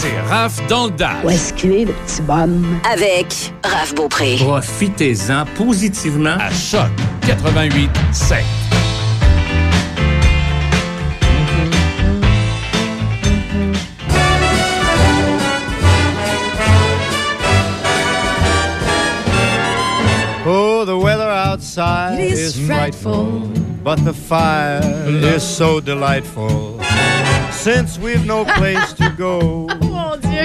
C'est Raph dans le Dash. Où est-ce qu'il est, le petit bonhomme? Avec Raph Beaupré. Profitez-en positivement à Choc 88 7. Oh, the weather outside It is frightful. but the fire is so delightful. Since we've no place to go,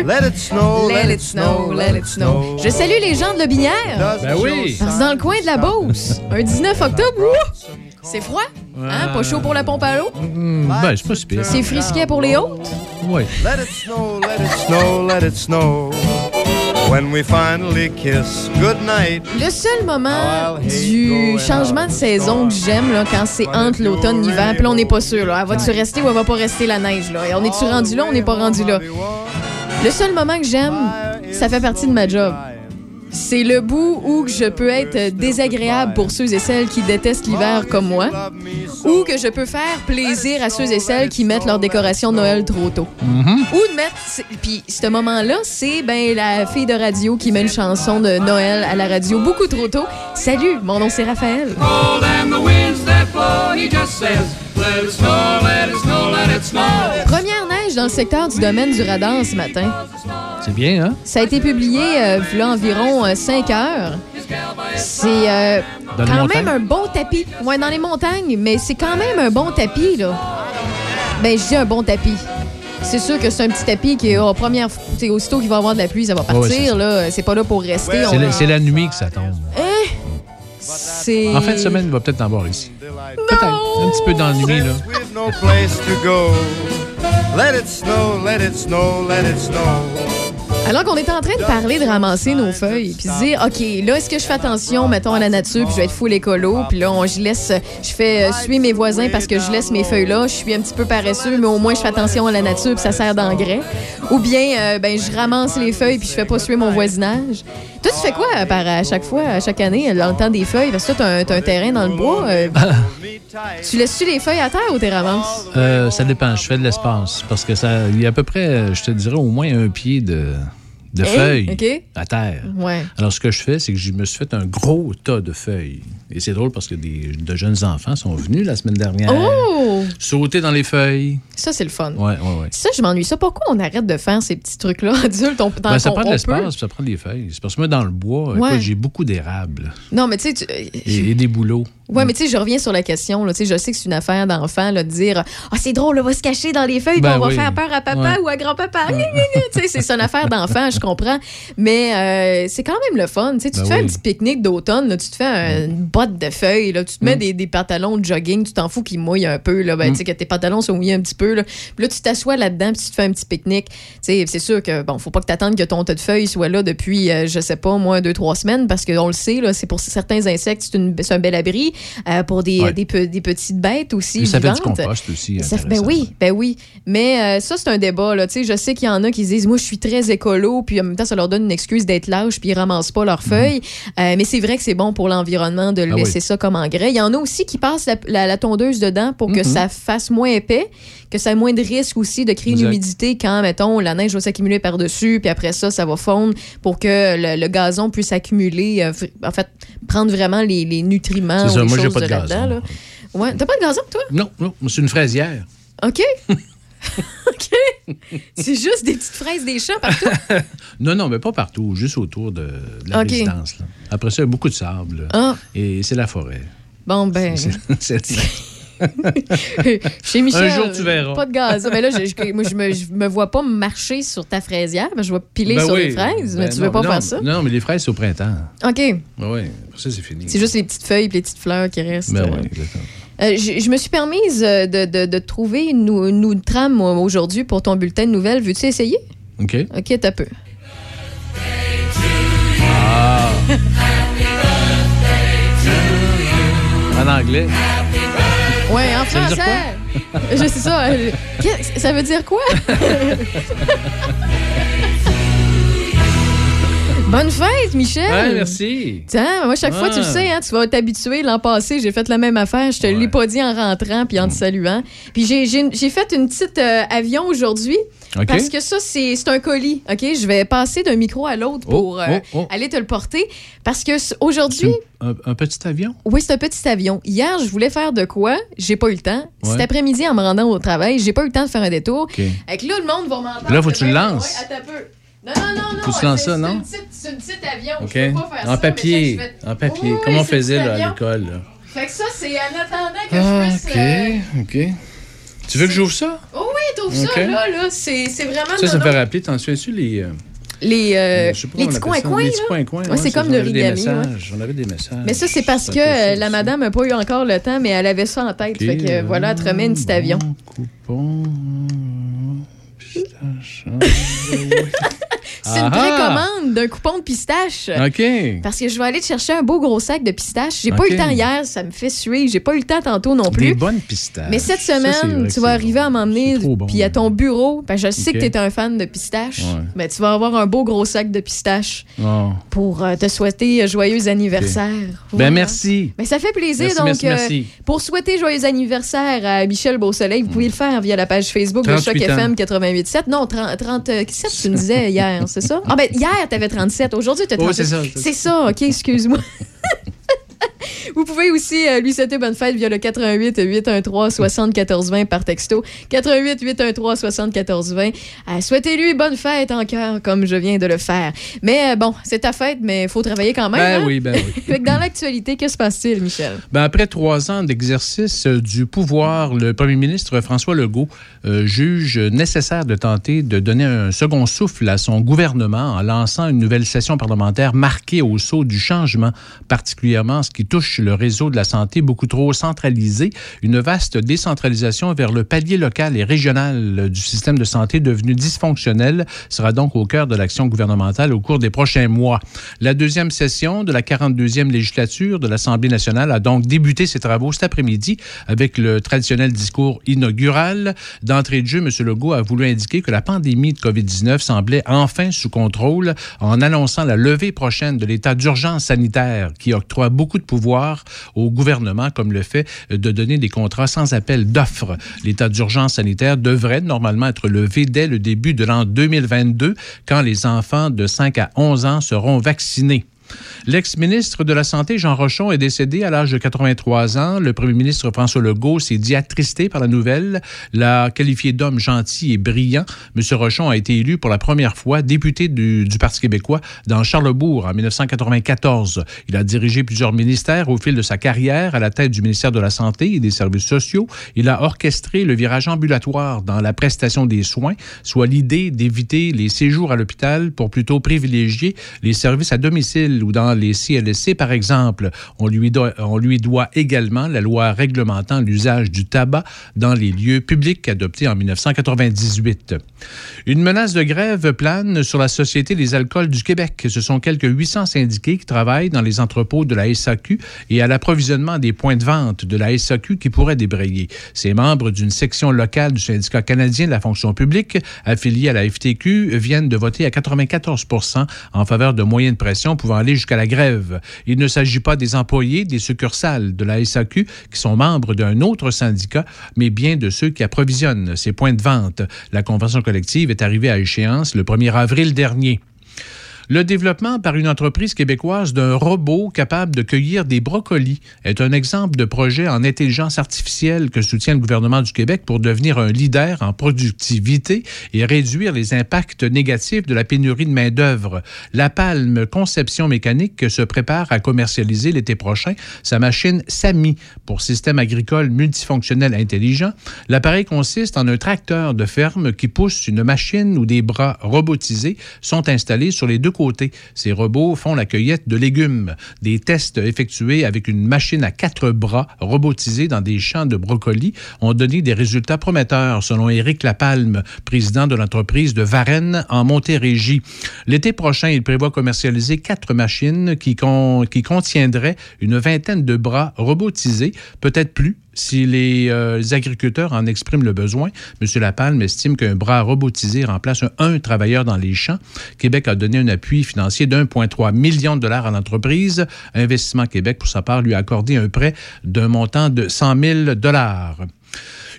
Let it snow, Let it snow, let it snow. Je salue les gens de la Binière. Doesn't Ben oui. Parce que dans le coin de la Beauce, un 19 octobre, c'est froid. Hein? Pas chaud pour la pompe à l'eau. Hmm, ben, c'est pas si pire. C'est frisquet pour les hautes. Oui. Let it snow, let it snow, let it snow. When we finally kiss goodnight. Le seul moment du changement de saison que j'aime, là, quand c'est entre l'automne et l'hiver, puis là, on n'est pas sûr. Là. Elle va-tu rester ou elle va pas rester la neige? Là? Et on est-tu rendu là? On n'est pas rendu là? Le seul moment que j'aime, ça fait partie de ma job. C'est le bout où je peux être désagréable pour ceux et celles qui détestent l'hiver comme moi, ou que je peux faire plaisir à ceux et celles qui mettent leur décoration de Noël trop tôt. Ou de mettre. Puis ce moment-là, c'est ben la fille de radio qui met une chanson de Noël à la radio beaucoup trop tôt. Salut, mon nom c'est Raphaël. Première neige dans le secteur du domaine du radar ce matin. C'est bien, hein? Ça a été publié euh, v'là environ 5 heures. C'est euh, quand montagnes? même un bon tapis. Ouais, dans les montagnes, mais c'est quand même un bon tapis, là. Ben, je dis un bon tapis. C'est sûr que c'est un petit tapis qui, au première, t'sais, aussitôt qu'il va y avoir de la pluie, ça va Ouais, ouais, c'est partir, là. C'est pas là pour rester. C'est la, c'est la nuit que ça tombe. C'est... En fin de semaine, il va peut-être en avoir ici. Peut-être. Un petit peu nuit, là. Let it snow, let it snow, let it snow. Alors qu'on est en train de parler de ramasser nos feuilles, puis se dire, OK, là, est-ce que je fais attention, mettons, à la nature, puis je vais être full écolo, puis là, on, je laisse, je fais euh, suivre mes voisins parce que je laisse mes feuilles là, je suis un petit peu paresseux, mais au moins, je fais attention à la nature, puis ça sert d'engrais. Ou bien, euh, ben, je ramasse les feuilles, puis je fais pas suivre mon voisinage. Toi, tu fais quoi par, à chaque fois, à chaque année, dans le temps des feuilles? Parce que toi, t'as un, t'as un terrain dans le bois. euh, tu laisses-tu les feuilles à terre ou t'es ramasses? Euh, ça dépend. Je fais de l'espace. Parce que ça, il y a à peu près, je te dirais, au moins un pied de, de feuilles OK. à terre. Ouais. Alors, ce que je fais, c'est que je me suis fait un gros tas de feuilles. Et c'est drôle parce que des, de jeunes enfants sont venus la semaine dernière Oh! sauter dans les feuilles. Ça, c'est le fun. Ouais, ouais, ouais. Ça, je m'ennuie. Ça, pourquoi on arrête de faire ces petits trucs-là adultes? On, Ben, ça prend de l'espace, ça prend des feuilles. C'est parce que moi, dans le bois, Ouais. j'ai beaucoup d'érables Non, mais tu sais, tu- et, et des bouleaux. Ouais, mais tu sais, je reviens sur la question. Là. Je sais que c'est une affaire d'enfant de dire Ah, c'est drôle, on va se cacher dans les feuilles, Ben on va oui. faire peur à papa Ouais. ou à grand-papa. c'est une affaire d'enfant, je comprends. Mais euh, c'est quand même le fun. Tu sais, tu Ben te fais un petit pique-nique d'automne, là, tu te fais une botte de feuilles, là, tu te Mm. mets des, des pantalons de jogging, tu t'en fous qu'ils mouillent un peu, là, ben, tu sais, que tes pantalons sont mouillés un petit peu. Là. Puis là, tu t'assois là-dedans, puis tu te fais un petit pique-nique. Tu c'est sûr que, bon, faut pas que t'attendes que ton tas de feuilles soit là depuis, euh, je sais pas, moins deux, trois semaines, parce qu'on le sait, là, c'est pour certains insectes, c'est une- c'est un bel abri. Euh, pour des, Ouais. des, pe- des petites bêtes aussi. Mais ça fait du vivantes. compost aussi. Ça ben oui, ben oui. Mais euh, ça, c'est un débat. Là. Tu Je sais qu'il y en a qui se disent Moi, je suis très écolo, puis en même temps, ça leur donne une excuse d'être lâche, puis ils ramassent pas leurs feuilles. Euh, mais c'est vrai que c'est bon pour l'environnement de Mhm. Ah laisser oui. ça comme engrais. Il y en a aussi qui passent la, la- la tondeuse dedans pour que Mhm. ça fasse moins épais, que ça ait moins de risque aussi de créer une humidité quand, mettons, la neige va s'accumuler par-dessus, puis après ça, ça va fondre pour que le, le gazon puisse accumuler, euh, en fait, prendre vraiment les, les nutriments. C'est ou ça, les moi, j'ai pas de là-dedans, gazon. là. Ouais. T'as pas de gazon, toi? Non, non, c'est une fraisière. OK. OK. C'est juste des petites fraises des champs partout? Non, non, mais pas partout, juste autour de, de la OK. résidence. là. Après ça, il y a beaucoup de sable. Ah, Et c'est la forêt. bon, ben. C'est- Chez Michel. Un jour, tu verras. Pas de gaz. Mais là, je, je- moi, je me, je me vois pas marcher sur ta fraisière. mais je vais piler Ben sur oui. les fraises. mais Ben tu veux non, pas non, faire ça? Non, mais les fraises, c'est au printemps. OK. Oui, oui. Ça, c'est fini. C'est juste les petites feuilles et les petites fleurs qui restent. Ben oui, exactement. Euh, je, je me suis permise euh, de, de, de trouver une, une, une trame aujourd'hui pour ton bulletin de nouvelles. Veux-tu essayer? OK. OK, t'as peu. En anglais. Ouais, en Ça veut dire français. Je sais ça. Ça veut dire quoi? Bonne fête, Michel! Ouais, merci. Tiens, moi, chaque fois, tu le sais, hein, tu vas t'habituer. L'an passé, j'ai fait la même affaire. Je te l'ai Ouais. pas dit en rentrant puis en te saluant. Puis j'ai- fait une petite euh, avion aujourd'hui. OK. Parce que ça, c'est un colis, OK? Je vais passer d'un micro à l'autre pour Oh, euh, oh, oh. aller te le porter. Parce que aujourd'hui, Un, un petit avion? oui, c'est un petit avion. Hier, je voulais faire de quoi? J'ai pas eu le temps. Cet après-midi, en me rendant au travail, j'ai pas eu le temps de faire un détour. OK. Fait que là, le monde va m'entendre. Là, faut que tu le lances. ouais, peu. Non, non, non, non. C'est- ça, non? C'est une petite avion. OK. Je peux pas faire En papier. En papier. Oui, Comme on faisait là, à l'école. Fait que ça, c'est en attendant que Ah, je puisse. euh, OK. OK. Tu veux que j'ouvre ça? Oh oui, trouve OK. ça, là, là. C'est vraiment. Ça, ça me fait rappeler. T'en souviens-tu les. euh, Les, euh, les comment petits on là. coins-coins. Ouais, c'est comme j'en le avais des origami, ouais. J'en avais des messages. Mais ça, c'est parce que euh, la madame n'a pas eu encore le temps, mais elle avait ça en tête. OK. Fait que voilà, elle te remet une petite avion. Coupon pistache. C'est une précommande d'un coupon de pistache. OK. Parce que je vais aller te chercher un beau gros sac de pistache. J'ai pas eu le temps hier, ça me fait suer. J'ai pas eu le temps tantôt non plus. Des bonnes. Mais cette semaine, tu vas arriver à m'emmener puis à ton bureau. Je sais que tu es un fan de pistache. Mais tu vas avoir un beau gros sac de pistache pour euh, te souhaiter joyeux anniversaire. Ben merci. Ben, ça fait plaisir. Donc, euh, pour souhaiter joyeux anniversaire à Michel Beausoleil, vous pouvez le faire via la page Facebook de Choc FM 88. 7. Non, 30, 37, tu me disais hier, c'est ça? Ah, ben, hier, tu avais 37. Aujourd'hui, tu as 37. Oh, c'est ça. C'est ça, OK, excuse-moi. Vous pouvez aussi euh, lui souhaiter bonne fête via le 88 813 74 20 par texto. 88 813 74 20. Euh, Souhaitez-lui bonne fête en cœur comme je viens de le faire. Mais euh, bon, c'est ta fête, mais il faut travailler quand même. Ben hein? oui, ben oui. Fait que dans l'actualité, que se passe-t-il, Michel? Ben, après trois ans d'exercice euh, du pouvoir, le premier ministre François Legault euh, juge nécessaire de tenter de donner un second souffle à son gouvernement en lançant une nouvelle session parlementaire marquée au saut du changement, particulièrement en ce qui touche le réseau de la santé beaucoup trop centralisé, une vaste décentralisation vers le palier local et régional du système de santé devenu dysfonctionnel sera donc au cœur de l'action gouvernementale au cours des prochains mois. La deuxième session de la 42e législature de l'Assemblée nationale a donc débuté ses travaux cet après-midi avec le traditionnel discours inaugural. D'entrée de jeu, M. Legault a voulu indiquer que la pandémie de COVID-19 semblait enfin sous contrôle en annonçant la levée prochaine de l'état d'urgence sanitaire qui octroie beaucoup de pouvoir au gouvernement, comme le fait de donner des contrats sans appel d'offres. L'état d'urgence sanitaire devrait normalement être levé dès le début de l'an 2022, quand les enfants de 5 à 11 ans seront vaccinés. L'ex-ministre de la Santé, Jean Rochon, est décédé à l'âge de 83 ans. Le premier ministre François Legault s'est dit attristé par la nouvelle, l'a qualifié d'homme gentil et brillant. M. Rochon a été élu pour la première fois député du, Parti québécois dans Charlebourg en 1994. Il a dirigé plusieurs ministères au fil de sa carrière à la tête du ministère de la Santé et des Services sociaux. Il a orchestré le virage ambulatoire dans la prestation des soins, soit l'idée d'éviter les séjours à l'hôpital pour plutôt privilégier les services à domicile ou dans les CLSC, par exemple. On lui, doit, on lui doit également la loi réglementant l'usage du tabac dans les lieux publics adoptée en 1998. Une menace de grève plane sur la Société des alcools du Québec. Ce sont quelques 800 syndiqués qui travaillent dans les entrepôts de la SAQ et à l'approvisionnement des points de vente de la SAQ qui pourraient débrayer. Ces membres d'une section locale du syndicat canadien de la fonction publique, affilié à la FTQ, viennent de voter à 94% en faveur de moyens de pression pouvant aller jusqu'à la grève. Il ne s'agit pas des employés des succursales de la SAQ qui sont membres d'un autre syndicat, mais bien de ceux qui approvisionnent ces points de vente. La convention collective est arrivée à échéance le 1er avril dernier. Le développement par une entreprise québécoise d'un robot capable de cueillir des brocolis est un exemple de projet en intelligence artificielle que soutient le gouvernement du Québec pour devenir un leader en productivité et réduire les impacts négatifs de la pénurie de main-d'œuvre. La Palme Conception Mécanique se prépare à commercialiser l'été prochain sa machine SAMI pour système agricole multifonctionnel intelligent. L'appareil consiste en un tracteur de ferme qui pousse une machine où des bras robotisés sont installés sur les deux Ces robots font la cueillette de légumes. Des tests effectués avec une machine à quatre bras robotisée dans des champs de brocolis ont donné des résultats prometteurs, selon Éric Lapalme, président de l'entreprise de Varennes en Montérégie. L'été prochain, il prévoit commercialiser quatre machines qui, con- qui contiendraient une vingtaine de bras robotisés, peut-être plus si les, euh, agriculteurs en expriment le besoin. M. Lapalme estime qu'un bras robotisé remplace un, travailleur dans les champs. Québec a donné un appui financier d'1,3 million de dollars à l'entreprise. Investissement Québec, pour sa part, lui a accordé un prêt d'un montant de 100 000 dollars.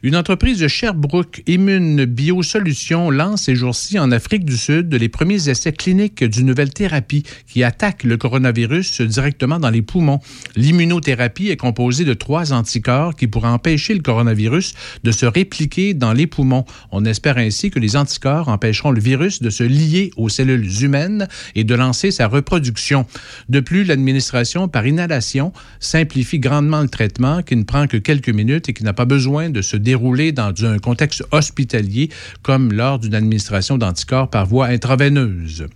Une entreprise de Sherbrooke, Immune Biosolutions, lance ces jours-ci en Afrique du Sud les premiers essais cliniques d'une nouvelle thérapie qui attaque le coronavirus directement dans les poumons. L'immunothérapie est composée de trois anticorps qui pourraient empêcher le coronavirus de se répliquer dans les poumons. On espère ainsi que les anticorps empêcheront le virus de se lier aux cellules humaines et de lancer sa reproduction. De plus, l'administration par inhalation simplifie grandement le traitement qui ne prend que quelques minutes et qui n'a pas besoin de se dérouler déroulé dans un contexte hospitalier comme lors d'une administration d'anticorps par voie intraveineuse.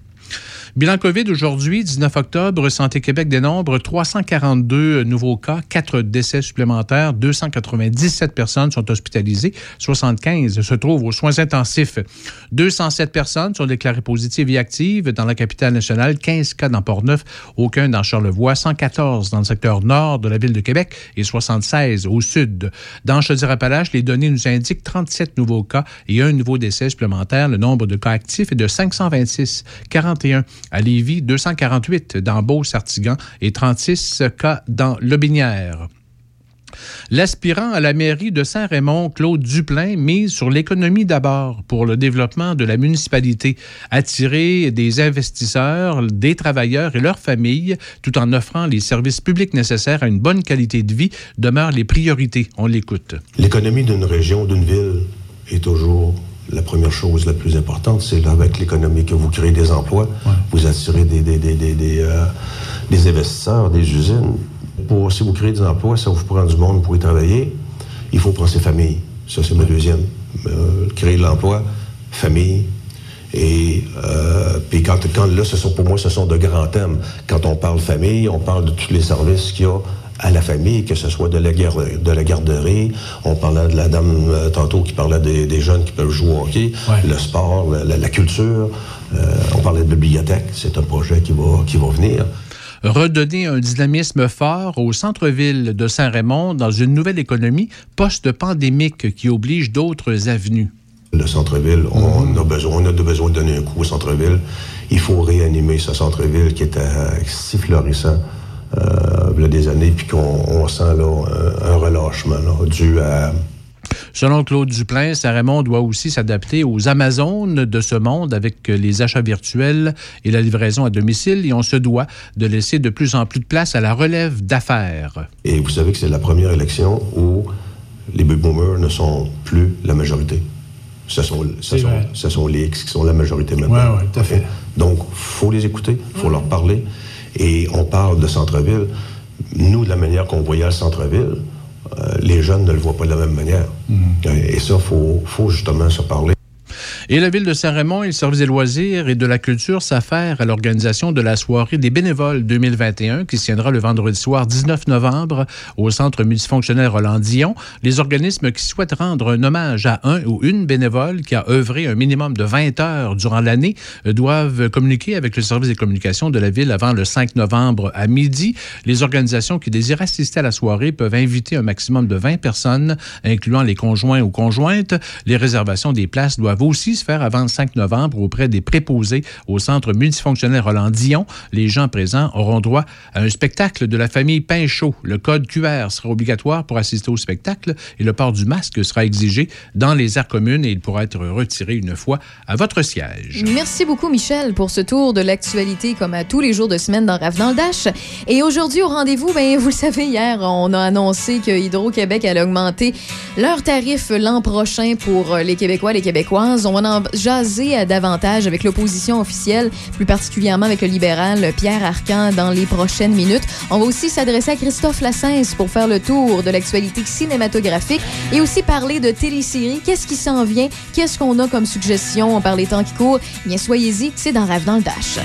Bilan COVID aujourd'hui, 19 octobre, Santé Québec dénombre 342 nouveaux cas, 4 décès supplémentaires, 297 personnes sont hospitalisées, 75 se trouvent aux soins intensifs. 207 personnes sont déclarées positives et actives dans la capitale nationale, 15 cas dans Port-Neuf, aucun dans Charlevoix, 114 dans le secteur nord de la ville de Québec et 76 au sud. Dans Chaudière-Appalaches, les données nous indiquent 37 nouveaux cas et un nouveau décès supplémentaire. Le nombre de cas actifs est de 526, 41 à Lévis, 248 dans Beau-Sartigan et 36 cas dans Lobinière. L'aspirant à la mairie de Saint-Raymond, Claude Duplain, mise sur l'économie d'abord pour le développement de la municipalité, attirer des investisseurs, des travailleurs et leurs familles, tout en offrant les services publics nécessaires à une bonne qualité de vie, demeurent les priorités. On l'écoute. L'économie d'une région, d'une ville est toujours la première chose la plus importante, c'est avec l'économie que vous créez des emplois, vous attirez des, des, des, des, euh, des investisseurs, des usines. Pour, si vous créez des emplois, ça vous prend du monde pour y travailler, il faut prendre ses familles. Ça, c'est ma deuxième. Euh, créer de l'emploi, famille. Et euh, puis quand, quand là, ce sont pour moi, ce sont de grands thèmes. Quand on parle famille, on parle de tous les services qu'il y a à la famille, que ce soit de la, de la garderie. On parlait de la dame euh, tantôt qui parlait des, jeunes qui peuvent jouer au hockey, le sport, la, culture. Euh, on parlait de bibliothèque. C'est un projet qui va, qui va venir redonner un dynamisme fort au centre-ville de Saint-Raymond dans une nouvelle économie post-pandémique qui oblige d'autres avenues. Le centre-ville, on, a besoin, on a besoin de donner un coup au centre-ville. Il faut réanimer ce centre-ville qui était si florissant euh, des années, puis qu'on sent là, un, relâchement dû à... Selon Claude Duplain, Saint-Raymond doit aussi s'adapter aux Amazones de ce monde avec les achats virtuels et la livraison à domicile et on se doit de laisser de plus en plus de place à la relève d'affaires. Et vous savez que c'est la première élection où les baby boomers ne sont plus la majorité. Ce sont, ce sont, ce sont, les X qui sont la majorité maintenant. Oui, oui, tout à fait. Donc, il faut les écouter, il faut leur parler. Et on parle de centre-ville. Nous, de la manière qu'on voyait le centre-ville, euh, les jeunes ne le voient pas de la même manière. Mm-hmm. Et ça, il faut, faut justement se parler. Et la ville de Saint-Raymond et le service des loisirs et de la culture s'affaire à l'organisation de la soirée des bénévoles 2021 qui se tiendra le vendredi soir 19 novembre au centre multifonctionnel Roland-Dion. Les organismes qui souhaitent rendre un hommage à un ou une bénévole qui a œuvré un minimum de 20 heures durant l'année doivent communiquer avec le service des communications de la ville avant le 5 novembre à midi. Les organisations qui désirent assister à la soirée peuvent inviter un maximum de 20 personnes, incluant les conjoints ou conjointes. Les réservations des places doivent aussi se faire avant le 5 novembre auprès des préposés au centre multifonctionnel Roland-Dion. Les gens présents auront droit à un spectacle de la famille Pinchot. Le code QR sera obligatoire pour assister au spectacle et le port du masque sera exigé dans les aires communes et il pourra être retiré une fois à votre siège. Merci beaucoup, Michel, pour ce tour de l'actualité comme à tous les jours de semaine dans Rave dans le Dash. Et aujourd'hui, au rendez-vous, ben, vous le savez, hier, on a annoncé que Hydro-Québec allait augmenter leurs tarifs l'an prochain pour les Québécois, les Québécoises. On va jaser davantage avec l'opposition officielle, plus particulièrement avec le libéral Pierre Arcan dans les prochaines minutes. On va aussi s'adresser à Christophe Lassens pour faire le tour de l'actualité cinématographique et aussi parler de téléséries. Qu'est-ce qui s'en vient? Qu'est-ce qu'on a comme suggestion? Par les temps qui courent? Bien, soyez-y, c'est dans Rêve dans le Dash.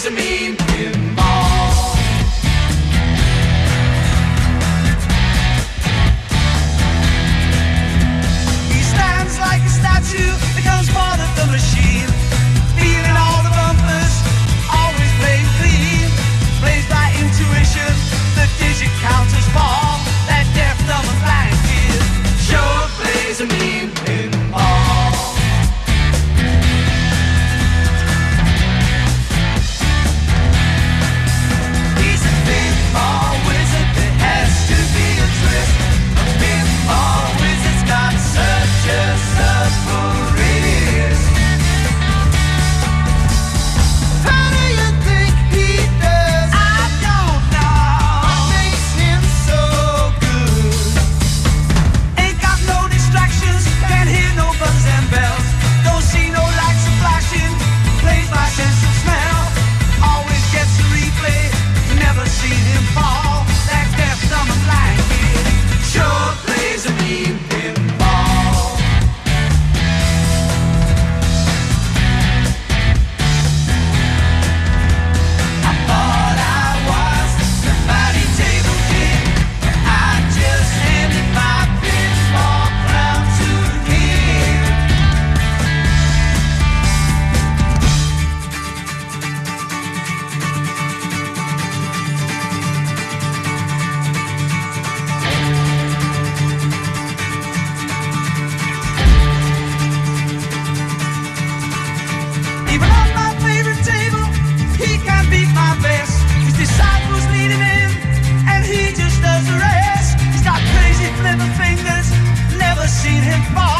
is a mean pinball. He stands like a statue. Je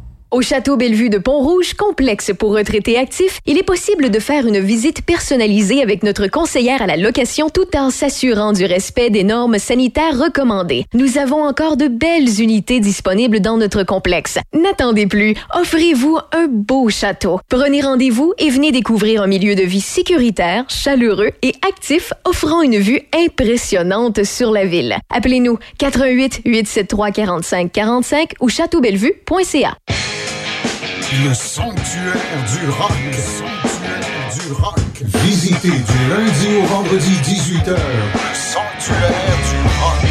Au Château Bellevue de Pont-Rouge, complexe pour retraités actifs, il est possible de faire une visite personnalisée avec notre conseillère à la location tout en s'assurant du respect des normes sanitaires recommandées. Nous avons encore de belles unités disponibles dans notre complexe. N'attendez plus, offrez-vous un beau château. Prenez rendez-vous et venez découvrir un milieu de vie sécuritaire, chaleureux et actif offrant une vue impressionnante sur la ville. Appelez-nous 88 873 45 45 ou châteaubellevue.ca. Le sanctuaire du rock. Le sanctuaire du rock. Visitez du lundi au vendredi 18h. Le sanctuaire du rock.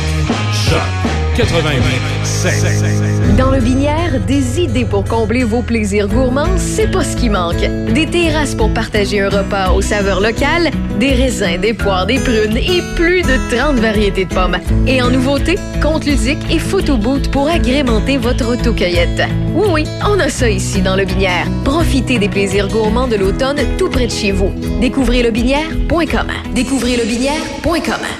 Choc 88 Dans le Binière, des idées pour combler vos plaisirs gourmands, c'est pas ce qui manque. Des terrasses pour partager un repas aux saveurs locales, des raisins, des poires, des prunes et plus de 30 variétés de pommes. Et en nouveauté, compte ludique et photo boot pour agrémenter votre autocueillette. Oui, oui, on a ça ici dans le Binière. Profitez des plaisirs gourmands de l'automne tout près de chez vous. Découvrez lebinière.com. Découvrez lebinière.com.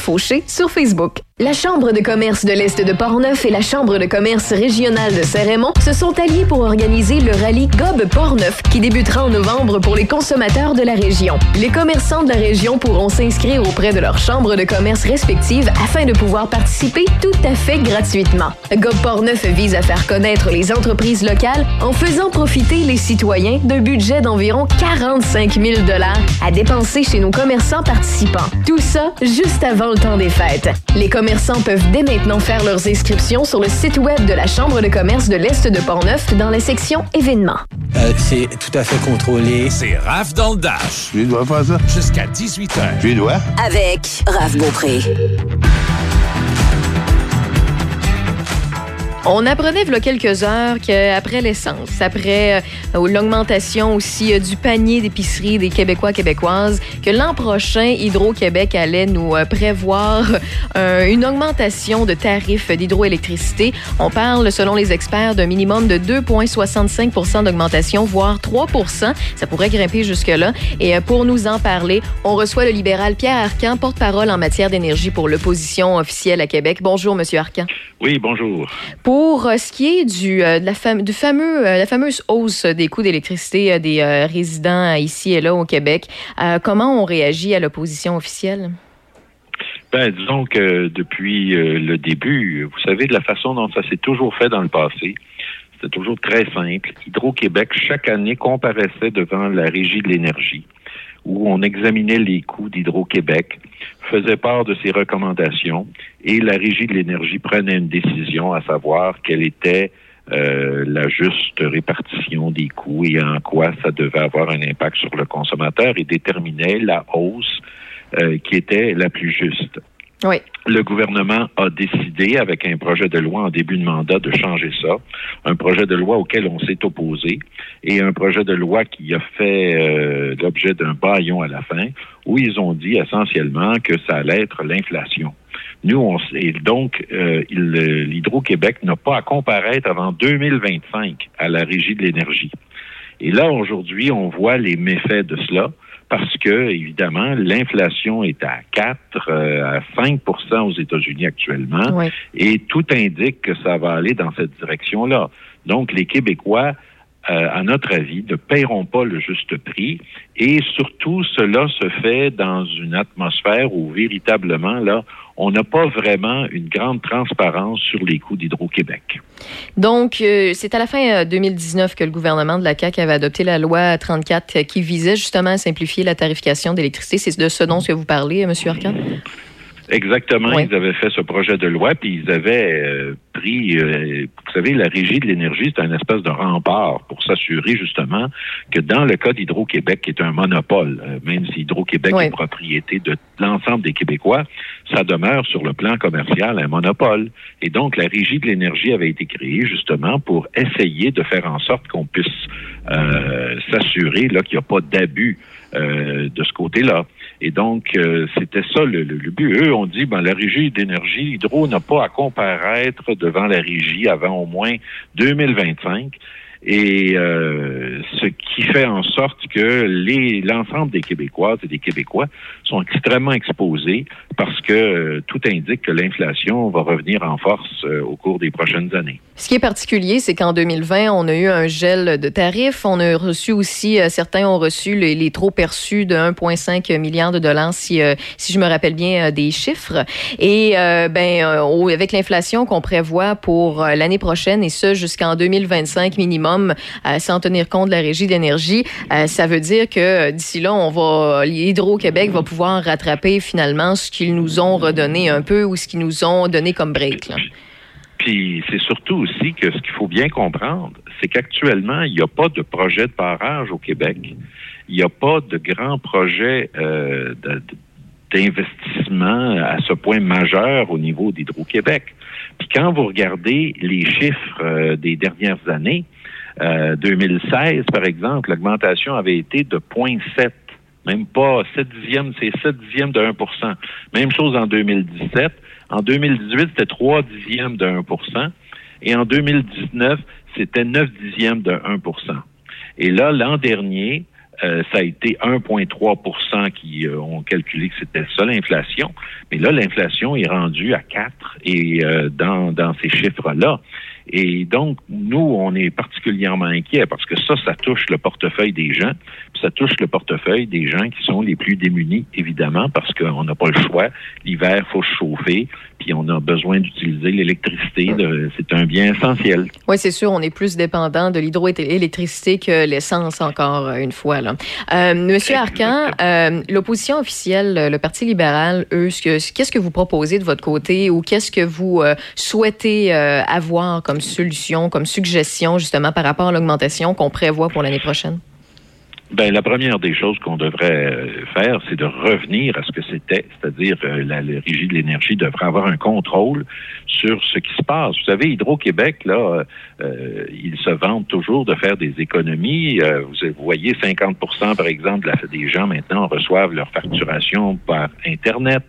Fauché sur Facebook. La Chambre de commerce de l'Est de Portneuf et la Chambre de commerce régionale de Saint-Raymond se sont alliés pour organiser le rallye Gob Portneuf qui débutera en novembre pour les consommateurs de la région. Les commerçants de la région pourront s'inscrire auprès de leur chambre de commerce respective afin de pouvoir participer tout à fait gratuitement. Gob Portneuf vise à faire connaître les entreprises locales en faisant profiter les citoyens d'un budget d'environ 45 000 à dépenser chez nos commerçants participants. Tout ça juste avant le temps des fêtes. Peuvent dès maintenant faire leurs inscriptions sur le site web de la Chambre de commerce de l'Est de Portneuf dans la section événements. Euh, c'est tout à fait contrôlé. C'est Raph dans le Dash. Lui dois faire ça. Jusqu'à 18h. Je lui dois. Avec Raph Beaupré. On apprenait il y a quelques heures qu'après l'essence, après euh, l'augmentation aussi euh, du panier d'épicerie des Québécois québécoises, que l'an prochain, Hydro-Québec allait nous euh, prévoir une augmentation de tarifs d'hydroélectricité. On parle, selon les experts, d'un minimum de 2,65% d'augmentation, voire 3% Ça pourrait grimper jusque-là. Et pour nous en parler, on reçoit le libéral Pierre Arcan, porte-parole en matière d'énergie pour l'opposition officielle à Québec. Bonjour, Monsieur Arcan. Oui, bonjour. Euh, ce qui est du, euh, de la, fameux, euh, la fameuse hausse des coûts d'électricité des résidents ici et là au Québec, comment on réagit à l'opposition officielle? Ben, disons que depuis le début, vous savez, de la façon dont ça s'est toujours fait dans le passé, c'était toujours très simple. Hydro-Québec, chaque année, comparaissait devant la Régie de l'énergie, où on examinait les coûts d'Hydro-Québec, faisait part de ses recommandations, et la Régie de l'énergie prenait une décision, à savoir quelle était euh, la juste répartition des coûts et en quoi ça devait avoir un impact sur le consommateur et déterminait la hausse euh, qui était la plus juste. Le gouvernement a décidé, avec un projet de loi en début de mandat, de changer ça. Un projet de loi auquel on s'est opposé et un projet de loi qui a fait euh, l'objet d'un baillon à la fin, où ils ont dit essentiellement que ça allait être l'inflation. Nous, on, et donc, euh, l'Hydro-Québec n'a pas à comparaître avant 2025 à la Régie de l'énergie. Et là, aujourd'hui, on voit les méfaits de cela parce que, évidemment, l'inflation est à 4, euh, à 5% aux États-Unis actuellement, Oui. et tout indique que ça va aller dans cette direction-là. Donc, les Québécois euh, à notre avis, ne paieront pas le juste prix. Et surtout, cela se fait dans une atmosphère où véritablement, là, on n'a pas vraiment une grande transparence sur les coûts d'Hydro-Québec. Donc, euh, c'est à la fin 2019 que le gouvernement de la CAQ avait adopté la loi 34 qui visait justement à simplifier la tarification d'électricité. C'est de ce dont vous parlez, M. Arcand? Exactement, ils avaient fait ce projet de loi, puis ils avaient euh, pris, euh, vous savez, la régie de l'énergie, c'est un espèce de rempart pour s'assurer justement que dans le cas d'Hydro-Québec, qui est un monopole, euh, même si Hydro-Québec est propriété de l'ensemble des Québécois, ça demeure sur le plan commercial un monopole. Et donc, la régie de l'énergie avait été créée justement pour essayer de faire en sorte qu'on puisse s'assurer là qu'il n'y a pas d'abus de ce côté-là. Et donc, euh, c'était ça le, le, but. Eux ont dit, ben, la régie d'énergie, Hydro n'a pas à comparaître devant la régie avant au moins 2025. Et euh, ce qui fait en sorte que les l'ensemble des Québécoises et des Québécois sont extrêmement exposés parce que euh, tout indique que l'inflation va revenir en force euh, au cours des prochaines années. Ce qui est particulier, c'est qu'en 2020, on a eu un gel de tarifs. On a reçu aussi, certains ont reçu les, trop perçus de 1,5 milliard de dollars, si, si je me rappelle bien des chiffres. Et ben, avec l'inflation qu'on prévoit pour l'année prochaine, et ce jusqu'en 2025 minimum, euh, sans tenir compte de la régie d'énergie, euh, ça veut dire que d'ici là, on va, Hydro-Québec va pouvoir rattraper finalement ce qu'ils nous ont redonné un peu ou ce qu'ils nous ont donné comme break. Puis c'est surtout aussi que ce qu'il faut bien comprendre, c'est qu'actuellement, il n'y a pas de projet de barrage au Québec. Il n'y a pas de grand projet euh, d'investissement à ce point majeur au niveau d'Hydro-Québec. Puis quand vous regardez les chiffres des dernières années, 2016, euh, par exemple, l'augmentation avait été de 0,7 même pas 7 dixièmes, c'est 7 dixièmes de 1% Même chose en 2017. En 2018, c'était 3 dixièmes de 1% Et en 2019, c'était 9 dixièmes de 1% Et là, l'an dernier, euh, ça a été 1,3% qui euh, ont calculé que c'était ça l'inflation. Mais là, l'inflation est rendue à 4 et dans, dans ces chiffres-là. Et donc, nous, on est particulièrement inquiets parce que ça, ça touche le portefeuille des gens, puis ça touche le portefeuille des gens qui sont les plus démunis, évidemment, parce qu'on n'a pas le choix. L'hiver, faut se chauffer, puis on a besoin d'utiliser l'électricité. C'est un bien essentiel. Oui, c'est sûr, on est plus dépendant de l'hydroélectricité que l'essence, encore une fois. Là. Euh, Monsieur Arcan, euh, l'opposition officielle, le Parti libéral, eux, qu'est-ce que vous proposez de votre côté ou qu'est-ce que vous euh, souhaitez euh, avoir comme solution, comme suggestion, justement, par rapport à l'augmentation qu'on prévoit pour l'année prochaine? Ben, la première des choses qu'on devrait euh, faire, c'est de revenir à ce que c'était, c'est-à-dire euh, la, régie de l'énergie devrait avoir un contrôle sur ce qui se passe. Vous savez, Hydro-Québec, là, euh, ils se vantent toujours de faire des économies. vous, voyez, 50 par exemple, des gens maintenant reçoivent leur facturation par Internet.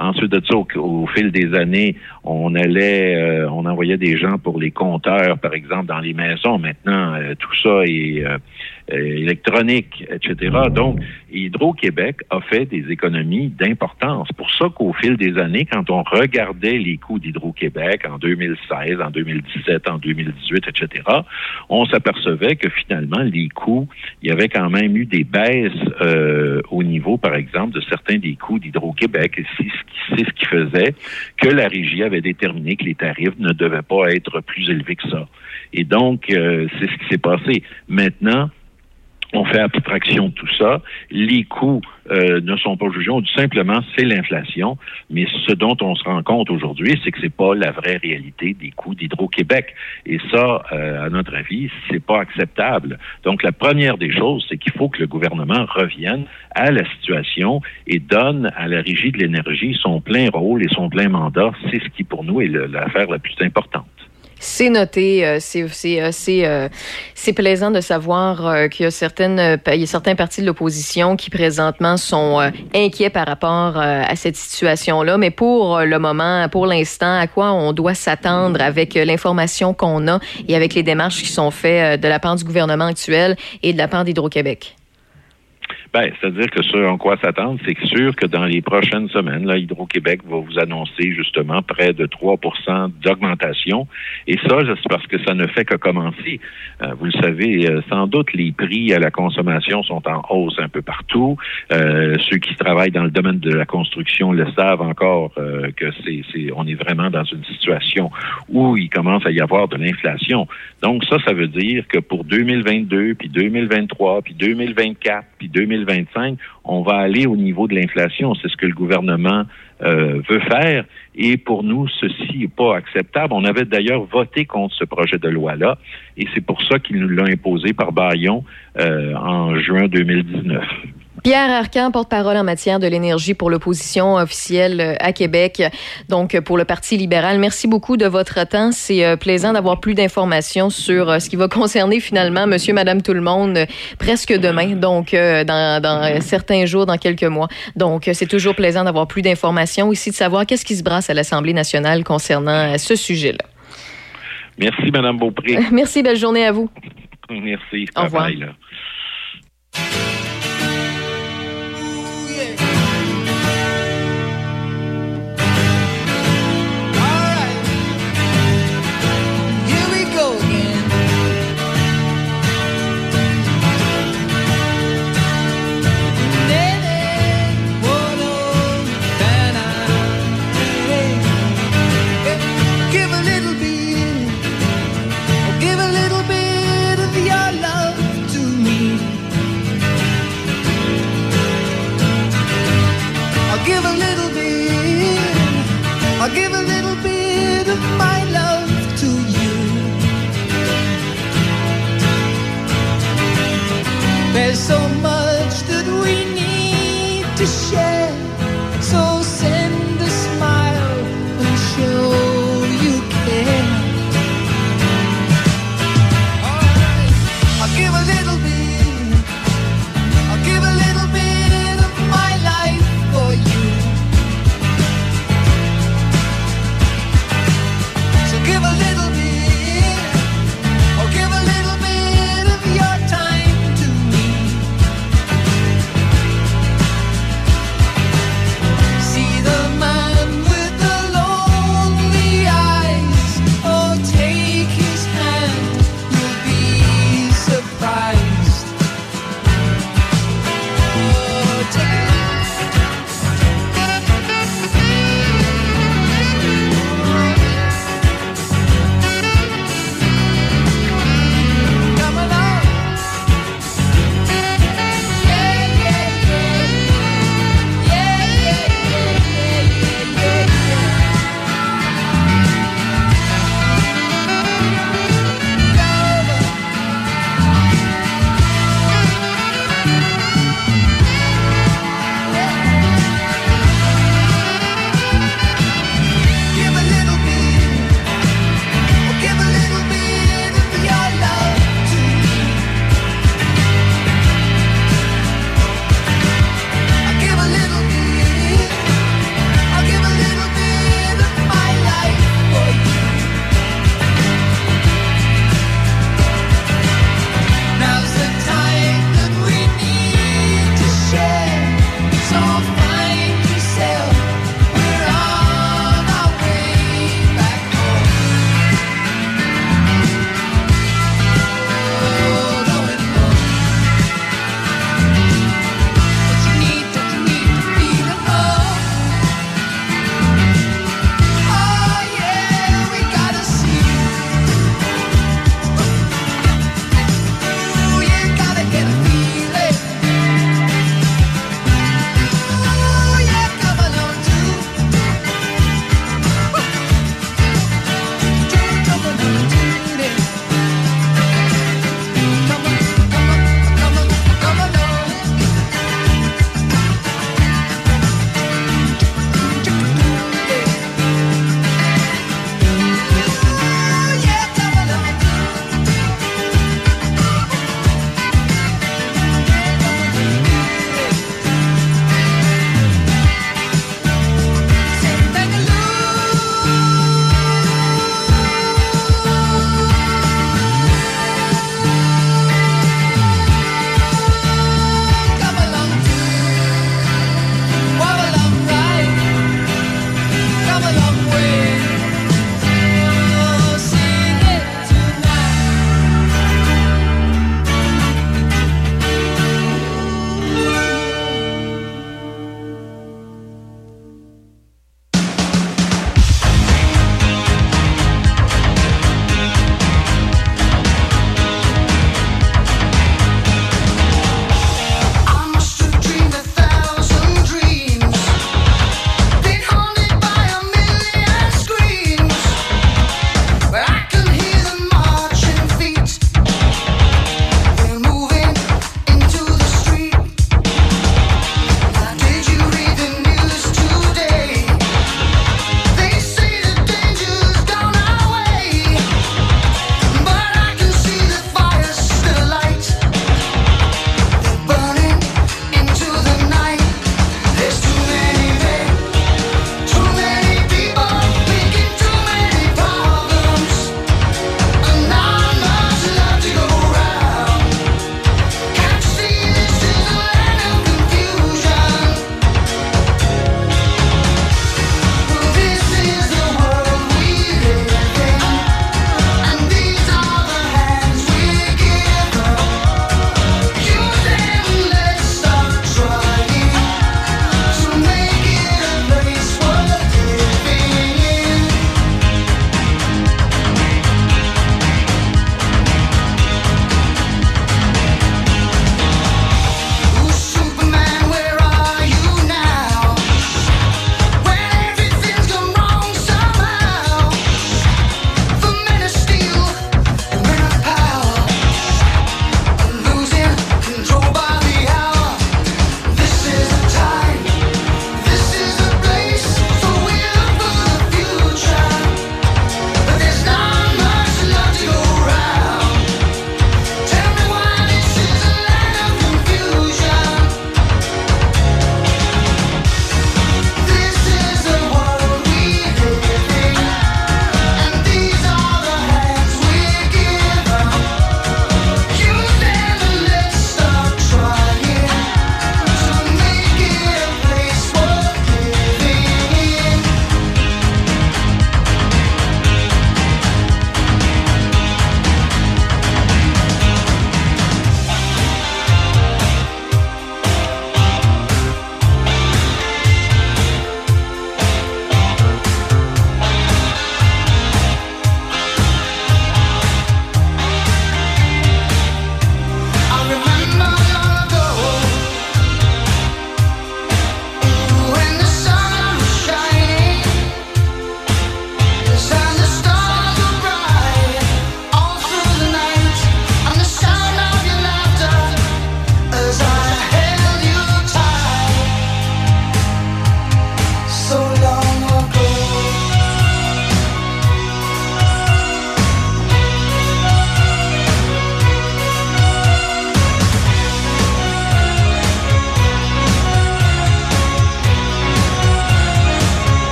Ensuite de ça, au, fil des années, on allait, on envoyait des gens pour les compteurs, par exemple, dans les maisons. Maintenant, tout ça est euh, électronique, etc. Donc, Hydro-Québec a fait des économies d'importance. Pour ça qu'au fil des années, quand on regardait les coûts d'Hydro-Québec en 2016, en 2017, en 2018, etc., on s'apercevait que finalement, les coûts, il y avait quand même eu des baisses euh, au niveau, par exemple, de certains des coûts d'Hydro-Québec. C'est ce qui faisait que la régie avait déterminé que les tarifs ne devaient pas être plus élevés que ça. Et donc, euh, c'est ce qui s'est passé. Maintenant, on fait abstraction de tout ça. Les coûts euh, ne sont pas jugés. On dit simplement c'est l'inflation. Mais ce dont on se rend compte aujourd'hui, c'est que c'est pas la vraie réalité des coûts d'Hydro-Québec. Et ça, euh, à notre avis, c'est pas acceptable. Donc la première des choses, c'est qu'il faut que le gouvernement revienne à la situation et donne à la régie de l'énergie son plein rôle et son plein mandat. C'est ce qui pour nous est l'affaire la plus importante. C'est noté. Euh, c'est euh, euh, c'est plaisant de savoir qu'il y a certaines il y a certains partis de l'opposition qui présentement sont inquiets par rapport à cette situation-là. Mais pour le moment, pour l'instant, à quoi on doit s'attendre avec l'information qu'on a et avec les démarches qui sont faites de la part du gouvernement actuel et de la part d'Hydro-Québec? Ben, c'est-à-dire que ce en quoi s'attendre, c'est sûr que dans les prochaines semaines, Hydro-Québec va vous annoncer justement près de 3% d'augmentation. Et ça, c'est parce que ça ne fait que commencer. Euh, vous le savez, euh, sans doute, les prix à la consommation sont en hausse un peu partout. Euh, ceux qui travaillent dans le domaine de la construction le savent encore que c'est, c'est, on est vraiment dans une situation où il commence à y avoir de l'inflation. Donc ça, ça veut dire que pour 2022, puis 2023, puis 2024, puis 2025, on va aller au niveau de l'inflation. C'est ce que le gouvernement euh, veut faire. Et pour nous, ceci n'est pas acceptable. On avait d'ailleurs voté contre ce projet de loi-là, et c'est pour ça qu'il nous l'a imposé par Bayon euh, en juin 2019. Pierre Arcan, porte-parole en matière de l'énergie pour l'opposition officielle euh, à Québec, donc pour le Parti libéral. Merci beaucoup de votre temps. C'est euh, plaisant d'avoir plus d'informations sur euh, ce qui va concerner finalement monsieur, madame, tout le monde presque demain, donc dans, certains jours, dans quelques mois. Donc, c'est toujours plaisant d'avoir plus d'informations, aussi de savoir qu'est-ce qui se brasse à l'Assemblée nationale concernant ce sujet-là. Merci, madame Beaupré. Merci, belle journée à vous. Merci. Au revoir. my love to you. There's so much that we need to share.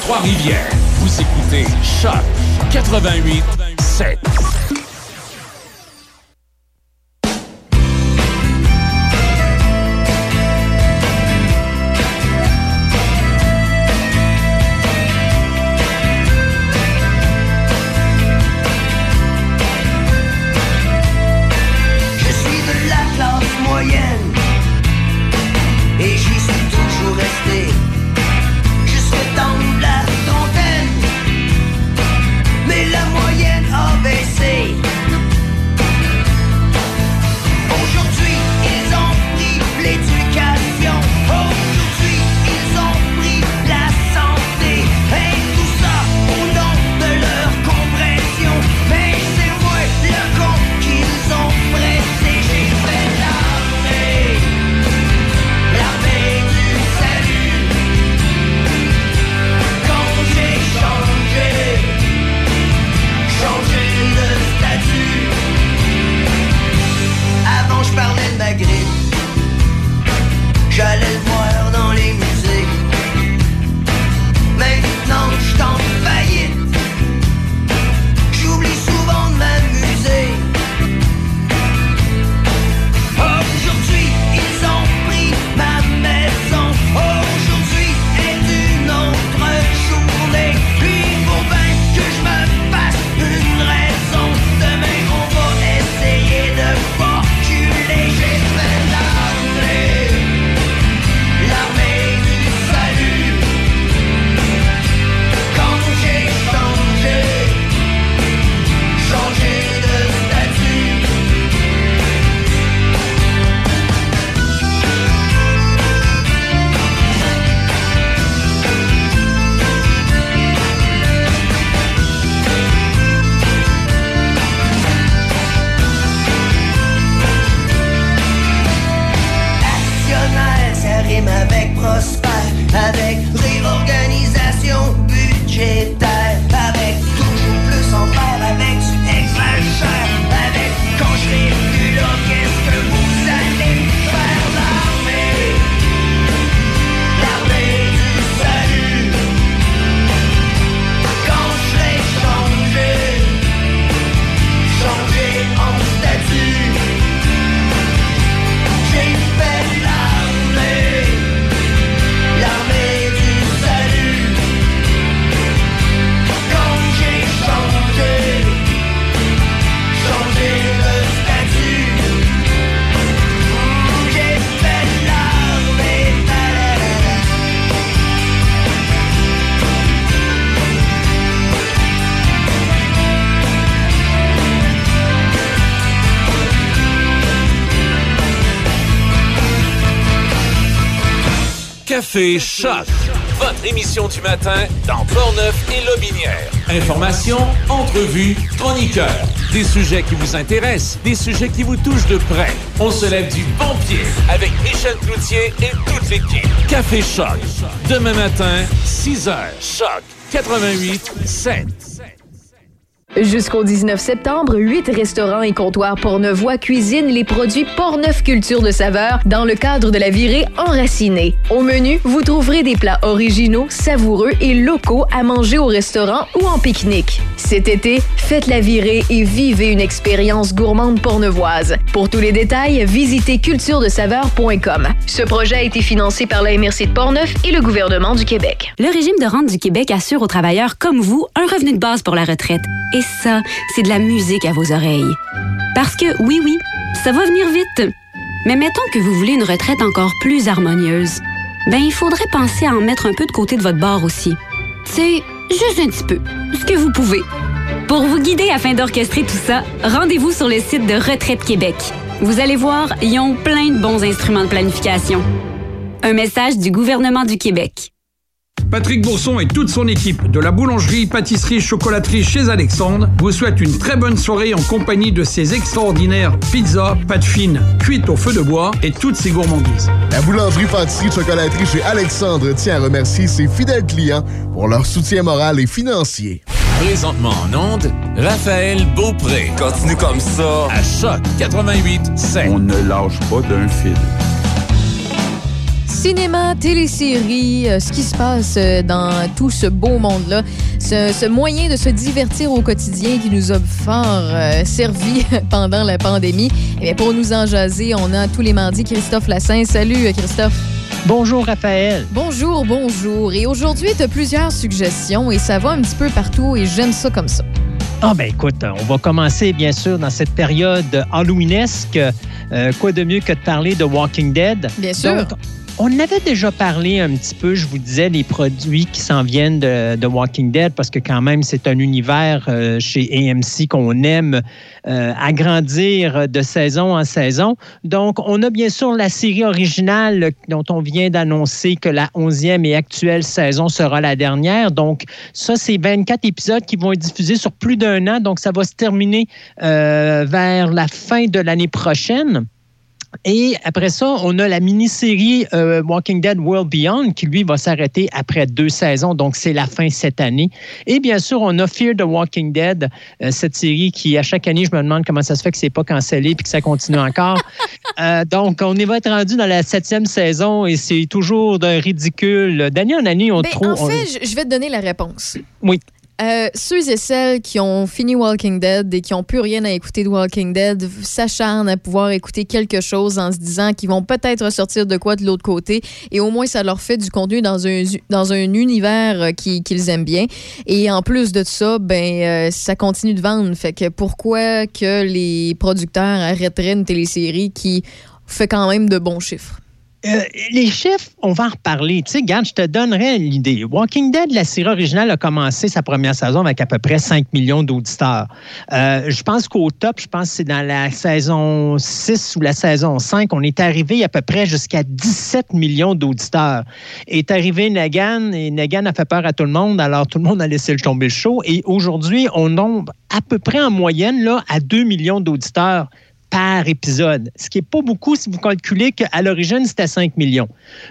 Trois-Rivières. Vous écoutez Choc 88 Café Choc. Votre émission du matin dans Portneuf et Lobinière. Information, entrevues, chroniqueurs. Des sujets qui vous intéressent, des sujets qui vous touchent de près. On se lève du bon pied avec Michel Cloutier et toute l'équipe. Café Choc. Demain matin, 6 h. Choc 88 7. Jusqu'au 19 septembre, huit restaurants et comptoirs portnevois cuisinent les produits Portneuf Culture de saveur dans le cadre de la virée enracinée. Au menu, vous trouverez des plats originaux, savoureux et locaux à manger au restaurant ou en pique-nique. Cet été, faites la virée et vivez une expérience gourmande portneuvoise. Pour tous les détails, visitez culturedesaveur.com. Ce projet a été financé par la MRC de Portneuf et le gouvernement du Québec. Le régime de rente du Québec assure aux travailleurs comme vous un revenu de base pour la retraite. Et ça, c'est de la musique à vos oreilles. Parce que, oui, oui, ça va venir vite. Mais mettons que vous voulez une retraite encore plus harmonieuse. Ben, il faudrait penser à en mettre un peu de côté de votre bord aussi. C'est juste un petit peu. Ce que vous pouvez. Pour vous guider afin d'orchestrer tout ça, rendez-vous sur le site de Retraite Québec. Vous allez voir, ils ont plein de bons instruments de planification. Un message du gouvernement du Québec. Patrick Bourson et toute son équipe de la boulangerie, pâtisserie, chocolaterie chez Alexandre vous souhaitent une très bonne soirée en compagnie de ces extraordinaires pizzas, pâtes fines, cuites au feu de bois et toutes ces gourmandises. La boulangerie, pâtisserie, chocolaterie chez Alexandre tient à remercier ses fidèles clients pour leur soutien moral et financier. Présentement en onde, Raphaël Beaupré. Continue comme ça. À Choc 88 On ne lâche pas d'un fil. Cinéma, télésérie, euh, ce qui se passe euh, dans tout ce beau monde-là, ce, ce moyen de se divertir au quotidien qui nous a fort euh, servi pendant la pandémie. Et bien, pour nous en jaser, on a tous les mardis Christophe Lassin. Salut Christophe. Bonjour Raphaël. Bonjour, bonjour. Et aujourd'hui, tu as plusieurs suggestions et ça va un petit peu partout et j'aime ça comme ça. Ah ben écoute, on va commencer bien sûr dans cette période halloweenesque. Euh, quoi de mieux que de parler de Walking Dead? Bien sûr. Donc, on avait déjà parlé un petit peu, je vous disais, des produits qui s'en viennent de, Walking Dead parce que quand même, c'est un univers euh, chez AMC qu'on aime euh, agrandir de saison en saison. Donc, on a bien sûr la série originale dont on vient d'annoncer que la 11e et actuelle saison sera la dernière. Donc, ça, c'est 24 épisodes qui vont être diffusés sur plus d'un an. Donc, ça va se terminer euh, vers la fin de l'année prochaine. Et après ça, on a la mini-série euh, Walking Dead World Beyond qui, lui, va s'arrêter après deux saisons. Donc, c'est la fin cette année. Et bien sûr, on a Fear the Walking Dead, euh, cette série qui, à chaque année, je me demande comment ça se fait que c'est pas cancellé puis que ça continue encore. Euh, donc, on est va être rendu dans la septième saison et c'est toujours d'un ridicule. D'année en année, on Ben, trouve... en fait, je vais te donner la réponse. Oui. Euh, ceux et celles qui ont fini Walking Dead et qui n'ont plus rien à écouter de Walking Dead s'acharnent à pouvoir écouter quelque chose en se disant qu'ils vont peut-être ressortir de quoi de l'autre côté et au moins ça leur fait du contenu dans un, dans un univers euh, qui- qu'ils aiment bien. Et en plus de ça, ben euh, ça continue de vendre. Fait que pourquoi que les producteurs arrêteraient une télésérie qui fait quand même de bons chiffres? Euh, les chiffres, on va en reparler. Tu sais, regarde, je te donnerai l'idée. Walking Dead, la série originale, a commencé sa première saison avec à peu près 5 millions d'auditeurs. Euh, je pense qu'au top, je pense que c'est dans la saison 6 ou la saison 5, on est arrivé à peu près jusqu'à 17 millions d'auditeurs. Est arrivé Negan et Negan a fait peur à tout le monde, alors tout le monde a laissé le tomber show. Et aujourd'hui, on nombre à peu près en moyenne là, à 2 millions d'auditeurs par épisode, ce qui n'est pas beaucoup si vous calculez qu'à l'origine, c'était 5 millions.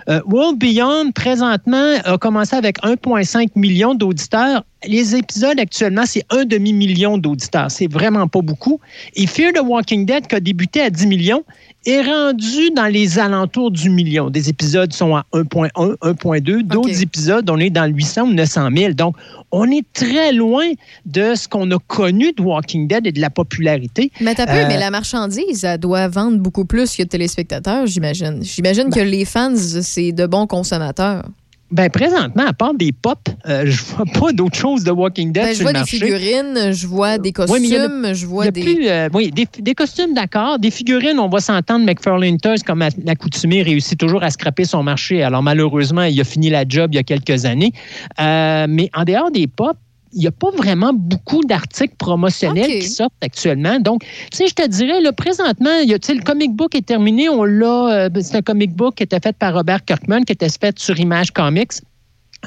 Euh, World Beyond, présentement, a commencé avec 1,5 million d'auditeurs. Les épisodes, actuellement, c'est un demi-million d'auditeurs. C'est vraiment pas beaucoup. Et Fear the Walking Dead, qui a débuté à 10 millions, est rendu dans les alentours du million. Des épisodes sont à 1,1, 1,2. D'autres épisodes, on est dans le 800 ou 900 000. Donc, on est très loin de ce qu'on a connu de Walking Dead et de la popularité. Mais t'as peu, Euh, mais la marchandise, elle doit vendre beaucoup plus que de téléspectateurs, j'imagine. J'imagine que les fans, c'est de bons consommateurs. Ben, présentement, à part des pop, euh, je vois pas d'autre chose de Walking Dead Ben, je sur vois le des marché. figurines, je vois des Oui, costumes, mais il y en a- je vois des. plus, euh, oui, des, des costumes, d'accord. Des figurines, on va s'entendre. McFarlane Toys, comme à l'accoutumée, réussit toujours à scraper son marché. Alors, malheureusement, il a fini la job il y a quelques années. Euh, mais en dehors des pop, il n'y a pas vraiment beaucoup d'articles promotionnels qui sortent actuellement. Donc, tu sais, je te dirais, là, présentement, il y a, tu sais, le comic book est terminé. On l'a, euh, c'est un comic book qui était fait par Robert Kirkman, qui était fait sur Image Comics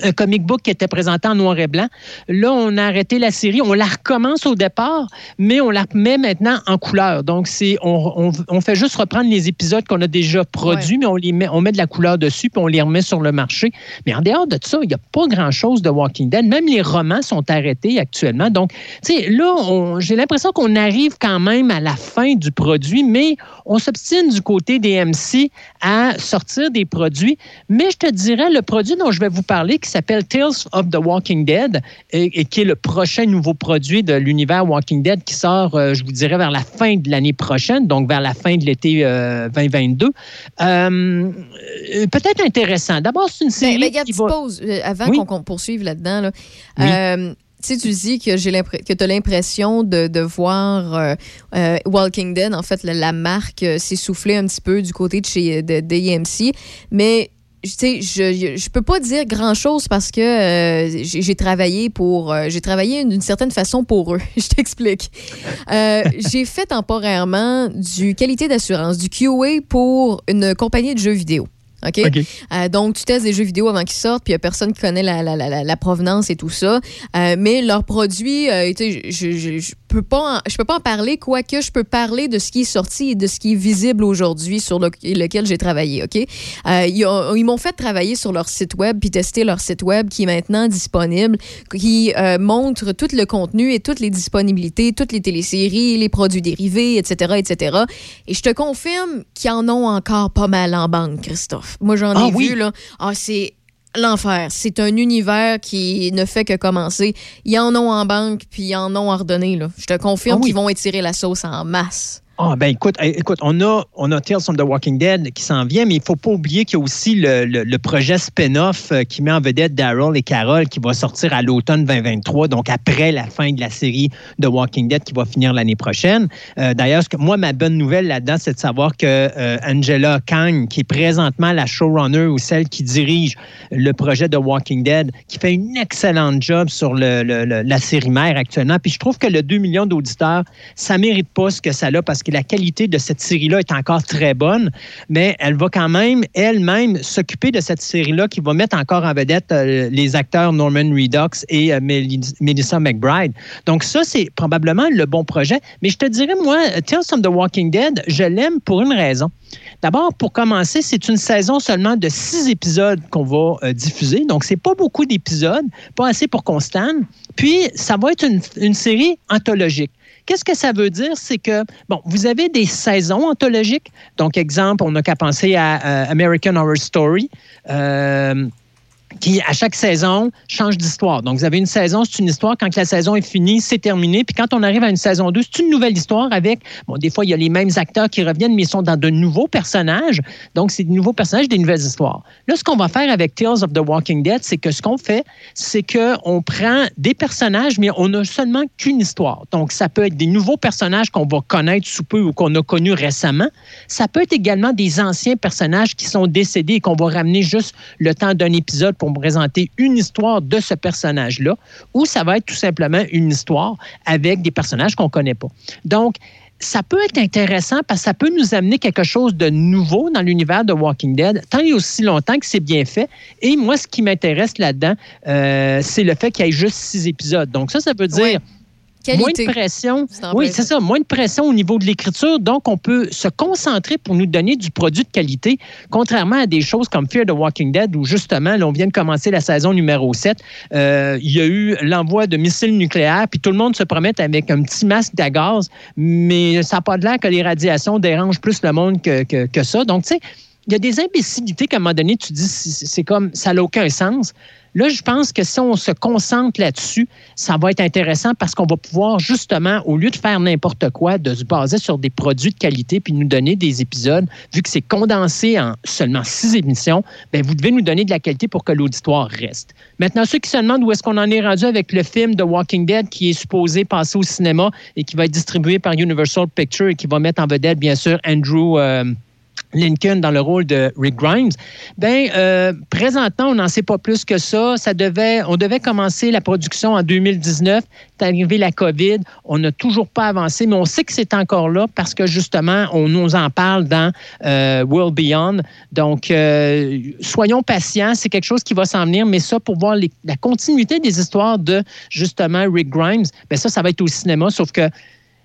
un comic book qui était présenté en noir et blanc. Là, on a arrêté la série. On la recommence au départ, mais on la met maintenant en couleur. Donc, c'est on, on- on fait juste reprendre les épisodes qu'on a déjà produits, mais on, les met, on met de la couleur dessus, puis on les remet sur le marché. Mais en dehors de ça, il n'y a pas grand-chose de Walking Dead. Même les romans sont arrêtés actuellement. Donc, tu sais, là, j'ai l'impression qu'on arrive quand même à la fin du produit, mais on s'obstine du côté des MC à sortir des produits. Mais je te dirais, le produit dont je vais vous parler, qui s'appelle Tales of the Walking Dead, et, et qui est le prochain nouveau produit de l'univers Walking Dead qui sort, euh, je vous dirais, vers la fin de l'année prochaine, donc vers la fin de l'été euh, 2022. Euh, euh, Peut-être intéressant. D'abord, c'est une série Mais, mais regarde, qui va... pause avant Oui. qu'on poursuive là-dedans. Là. Oui. Tu sais, tu dis que j'ai que tu as l'impression de, de voir euh, euh, Walking Dead, en fait, la, la marque euh, s'essouffler un petit peu du côté de chez de, de AMC. Mais sais, je, je peux pas dire grand chose parce que euh, j'ai travaillé pour euh, j'ai travaillé d'une certaine façon pour eux. je t'explique. Euh, j'ai fait temporairement du qualité d'assurance, du QA pour une compagnie de jeux vidéo. OK? Euh, donc, tu testes des jeux vidéo avant qu'ils sortent, puis il n'y a personne qui connaît la, la, la, la- la provenance et tout ça. Euh, mais leurs produits, euh, tu sais, je- je- je- peux pas en, je peux pas en parler, quoique je peux parler de ce qui est sorti et de ce qui est visible aujourd'hui sur le- lequel j'ai travaillé, OK? Euh, ils m'ont fait travailler sur leur site web puis tester leur site web qui est maintenant disponible, qui euh, montre tout le contenu et toutes les disponibilités, toutes les téléséries, les produits dérivés, etc., etc. Et je te confirme qu'ils en ont encore pas mal en banque, Christophe. Moi, j'en Ah ai oui? vu, là. Ah, c'est l'enfer. C'est un univers qui ne fait que commencer. Ils en ont en banque, puis ils en ont ordonné. Là. Je te confirme Ah oui. qu'ils vont étirer la sauce en masse. Ah, ben écoute, eh, écoute, on a, on a Tales from the Walking Dead qui s'en vient, mais il faut pas oublier qu'il y a aussi le, le- projet spin-off euh, qui met en vedette Daryl et Carol qui va sortir à l'automne 2023, donc après la fin de la série de Walking Dead qui va finir l'année prochaine. Euh, D'ailleurs, moi, ma bonne nouvelle là-dedans, c'est de savoir que euh, Angela Kang, qui est présentement la showrunner ou celle qui dirige le projet de Walking Dead, qui fait une excellente job sur le- la série mère actuellement. Puis je trouve que le 2 millions d'auditeurs, ça mérite pas ce que ça a parce que la qualité de cette série-là est encore très bonne, mais elle va quand même elle-même s'occuper de cette série-là qui va mettre encore en vedette euh, les acteurs Norman Reedus et euh, Melis- Melissa McBride. Donc ça, c'est probablement le bon projet. Mais je te dirais, moi, Tales from the Walking Dead, je l'aime pour une raison. D'abord, pour commencer, c'est une saison seulement de six épisodes qu'on va euh, diffuser. Donc, c'est pas beaucoup d'épisodes, pas assez pour qu'on. Puis, ça va être une série anthologique. Qu'est-ce que ça veut dire? C'est que, bon, vous avez des saisons anthologiques. Donc, exemple, on n'a qu'à penser à euh, American Horror Story. euh, qui, à chaque saison, change d'histoire. Donc, vous avez une saison, c'est une histoire. Quand la saison est finie, c'est terminé. Puis quand on arrive à une saison 2, c'est une nouvelle histoire avec, bon, des fois, il y a les mêmes acteurs qui reviennent, mais ils sont dans de nouveaux personnages. Donc, c'est de nouveaux personnages, des nouvelles histoires. Là, ce qu'on va faire avec Tales of the Walking Dead, c'est que ce qu'on fait, c'est qu'on prend des personnages, mais on n'a seulement qu'une histoire. Donc, ça peut être des nouveaux personnages qu'on va connaître sous peu ou qu'on a connus récemment. Ça peut être également des anciens personnages qui sont décédés et qu'on va ramener juste le temps d'un épisode pour présenter une histoire de ce personnage-là, ou ça va être tout simplement une histoire avec des personnages qu'on ne connaît pas. Donc, ça peut être intéressant parce que ça peut nous amener quelque chose de nouveau dans l'univers de Walking Dead, tant et aussi longtemps que c'est bien fait. Et moi, ce qui m'intéresse là-dedans, euh, c'est le fait qu'il y ait juste six épisodes. Donc, ça, ça veut dire. Qualité. de pression. Oui, c'est ça. Moins de pression au niveau de l'écriture. Donc, on peut se concentrer pour nous donner du produit de qualité, contrairement à des choses comme Fear the Walking Dead, où justement, là, on vient de commencer la saison numéro 7. Euh, il y a eu l'envoi de missiles nucléaires, puis tout le monde se promette avec un petit masque à gaz, mais ça n'a pas de l'air que les radiations dérangent plus le monde que, que, que ça. Donc, tu sais, il y a des imbécilités qu'à un moment donné, tu dis, c'est comme, ça n'a aucun sens. Là, je pense que si on se concentre là-dessus, ça va être intéressant parce qu'on va pouvoir justement, au lieu de faire n'importe quoi, de se baser sur des produits de qualité puis nous donner des épisodes, vu que c'est condensé en seulement six émissions, bien, vous devez nous donner de la qualité pour que l'auditoire reste. Maintenant, ceux qui se demandent où est-ce qu'on en est rendu avec le film The Walking Dead qui est supposé passer au cinéma et qui va être distribué par Universal Pictures et qui va mettre en vedette, bien sûr, Andrew... euh, Lincoln dans le rôle de Rick Grimes. Ben, euh, présentement, on n'en sait pas plus que ça. On devait commencer la production en 2019. C'est arrivé la COVID. On n'a toujours pas avancé, mais on sait que c'est encore là parce que justement, on nous en parle dans euh, World Beyond. Donc, euh, soyons patients. C'est quelque chose qui va s'en venir, mais ça, pour voir la continuité des histoires de justement Rick Grimes, ben ça, ça va être au cinéma, sauf que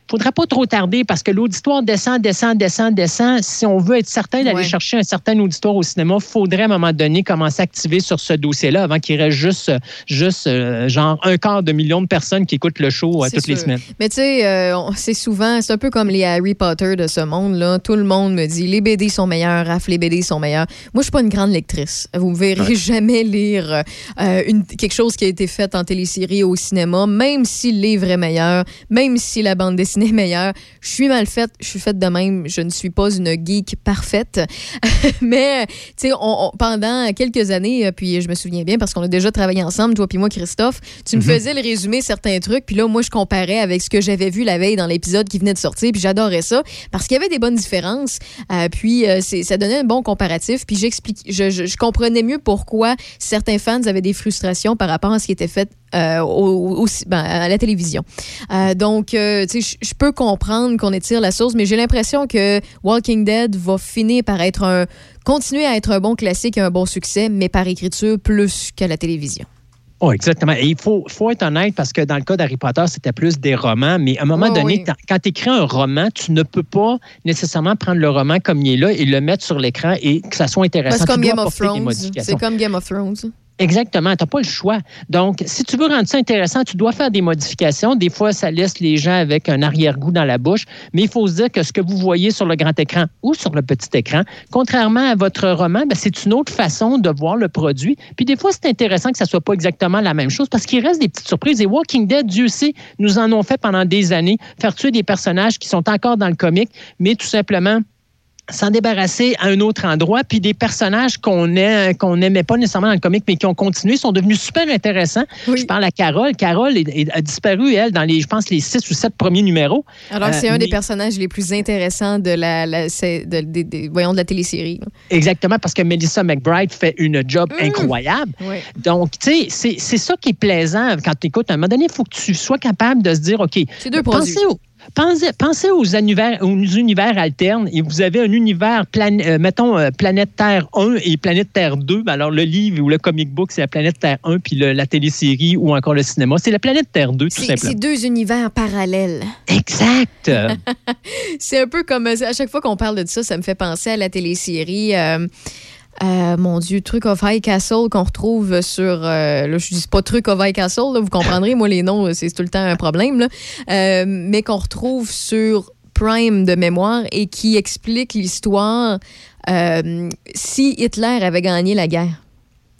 faudra pas trop tarder parce que l'auditoire descend, descend, descend, descend. Si on veut être certain d'aller Ouais. chercher un certain auditoire au cinéma, il faudrait à un moment donné commencer à activer sur ce dossier-là avant qu'il reste juste, juste euh, genre un quart de million de personnes qui écoutent le show euh, toutes les semaines. Mais tu sais, euh, c'est souvent, c'est un peu comme les Harry Potter de ce monde-là. Tout le monde me dit les BD sont meilleurs, Raph, les BD sont meilleurs. Moi, je suis pas une grande lectrice. Vous me verrez Ouais. jamais lire une, quelque chose qui a été fait en télésérie ou au cinéma, même si le livre est meilleur, même si la bande dessinée meilleure. Je suis mal faite, je suis faite de même. Je ne suis pas une geek parfaite. Mais, tu sais, on- on- pendant quelques années, euh, puis je me souviens bien parce qu'on a déjà travaillé ensemble, toi puis moi, Christophe, tu me Mhm. faisais le résumé certains trucs, puis là, moi, je comparais avec ce que j'avais vu la veille dans l'épisode qui venait de sortir, puis j'adorais ça parce qu'il y avait des bonnes différences. Euh, puis euh, ça donnait un bon comparatif, puis j'explique, je, je- je comprenais mieux pourquoi certains fans avaient des frustrations par rapport à ce qui était fait euh, au- au- ben, à la télévision. Euh, donc, euh, je- peux comprendre qu'on étire la sauce, mais j'ai l'impression que Walking Dead va finir par être un, continuer à être un bon classique et un bon succès, mais par écriture plus qu'à la télévision. Oh, exactement. Et il faut, faut être honnête parce que dans le cas d'Harry Potter, c'était plus des romans, mais à un moment Oui, donné, oui. quand- tu écris un roman, tu ne peux pas nécessairement prendre le roman comme il est là et le mettre sur l'écran et que ça soit intéressant. c'est comme Game of Thrones. modifications. C'est comme Game of Thrones. Exactement, tu n'as pas le choix. Donc, si tu veux rendre ça intéressant, tu dois faire des modifications. Des fois, ça laisse les gens avec un arrière-goût dans la bouche, mais il faut se dire que ce que vous voyez sur le grand écran ou sur le petit écran, contrairement à votre roman, ben, c'est une autre façon de voir le produit. Puis des fois, c'est intéressant que ça soit pas exactement la même chose parce qu'il reste des petites surprises. Et Walking Dead, Dieu sait, nous en ont fait pendant des années, faire tuer des personnages qui sont encore dans le comique, mais tout simplement s'en débarrasser à un autre endroit, puis des personnages qu'on qu'on n'aimait pas nécessairement dans le comic, mais qui ont continué, sont devenus super intéressants. Je parle à Carole. Carole est- est- a disparu, elle, dans les, je pense, les six ou sept premiers numéros. Alors que Euh, c'est un des personnages les plus intéressants de la, c'est- de, voyons, de la télésérie. Exactement, parce que Melissa McBride fait une job Mmh. incroyable. Oui. Donc, tu sais, c'est c'est ça qui est plaisant quand tu écoutes. À un moment donné, il faut que tu sois capable de se dire, OK, C'est deux pensez produits. au- Pensez, pensez aux, univers, aux univers alternes et vous avez un univers, plan- euh, mettons, euh, Planète Terre 1 et Planète Terre 2. Ben Alors, le livre ou le comic book, c'est la Planète Terre 1, puis le- la télésérie ou encore le cinéma, c'est la Planète Terre 2, tout C'est simplement. c'est deux univers parallèles. Exact. c'est un peu comme à chaque fois qu'on parle de ça, ça me fait penser à la télésérie. euh, euh, mon Dieu, Truc of High Castle qu'on retrouve sur. euh, là, je dis pas Truc of High Castle, vous comprendrez, moi, les noms, c'est tout le temps un problème. Euh, mais qu'on retrouve sur Prime de mémoire et qui explique l'histoire euh, si Hitler avait gagné la guerre.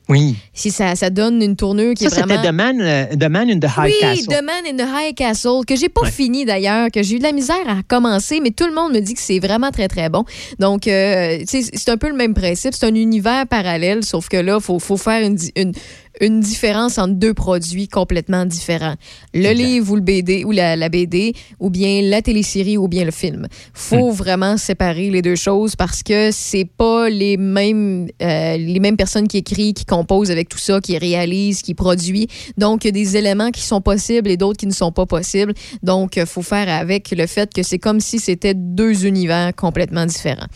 Oui. Si ça, ça donne une tournure qui Ça, est vraiment. c'était The Man, euh, The Man in the High oui, Castle. The Man in the High Castle, que j'ai pas Ouais. fini d'ailleurs, que j'ai eu de la misère à commencer, mais tout le monde me dit que c'est vraiment très, très bon. Donc, euh, tu sais, c'est un peu le même principe. C'est un univers parallèle, sauf que là, il faut, faut faire une, une différence entre deux produits complètement différents. Le livre ou le BD, ou la, la BD, ou bien la télésérie, ou bien le film. faut vraiment séparer les deux choses parce que c'est pas les mêmes, euh, les mêmes personnes qui écrivent, qui composent avec tout ça, qui réalisent, qui produisent. Donc, il y a des éléments qui sont possibles et d'autres qui ne sont pas possibles. Donc, il faut faire avec le fait que c'est comme si c'était deux univers complètement différents.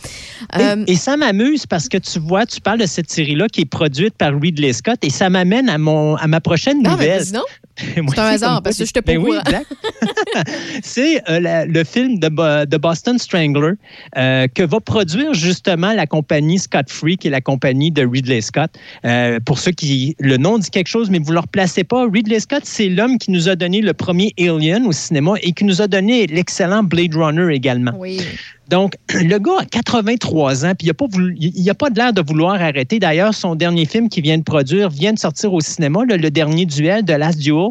Et- Euh, Et, ça m'amuse parce que tu vois, tu parles de cette série-là qui est produite par Ridley Scott et ça m'amène à, mon, à ma prochaine non, nouvelle. C'est un hasard, parce que je pas Ben oui, c'est euh, le film de Boston Strangler euh, que va produire justement la compagnie Scott Free, qui est la compagnie de Ridley Scott. Euh, pour ceux qui le nom dit quelque chose, mais vous ne le replacez pas, Ridley Scott, c'est l'homme qui nous a donné le premier Alien au cinéma et qui nous a donné l'excellent Blade Runner également. Oui. Donc, le gars a 83 ans, puis il n'a pas, a pas de l'air de vouloir arrêter. D'ailleurs, son dernier film qu'il vient de produire vient de sortir au cinéma, le, dernier duel de Last Duel.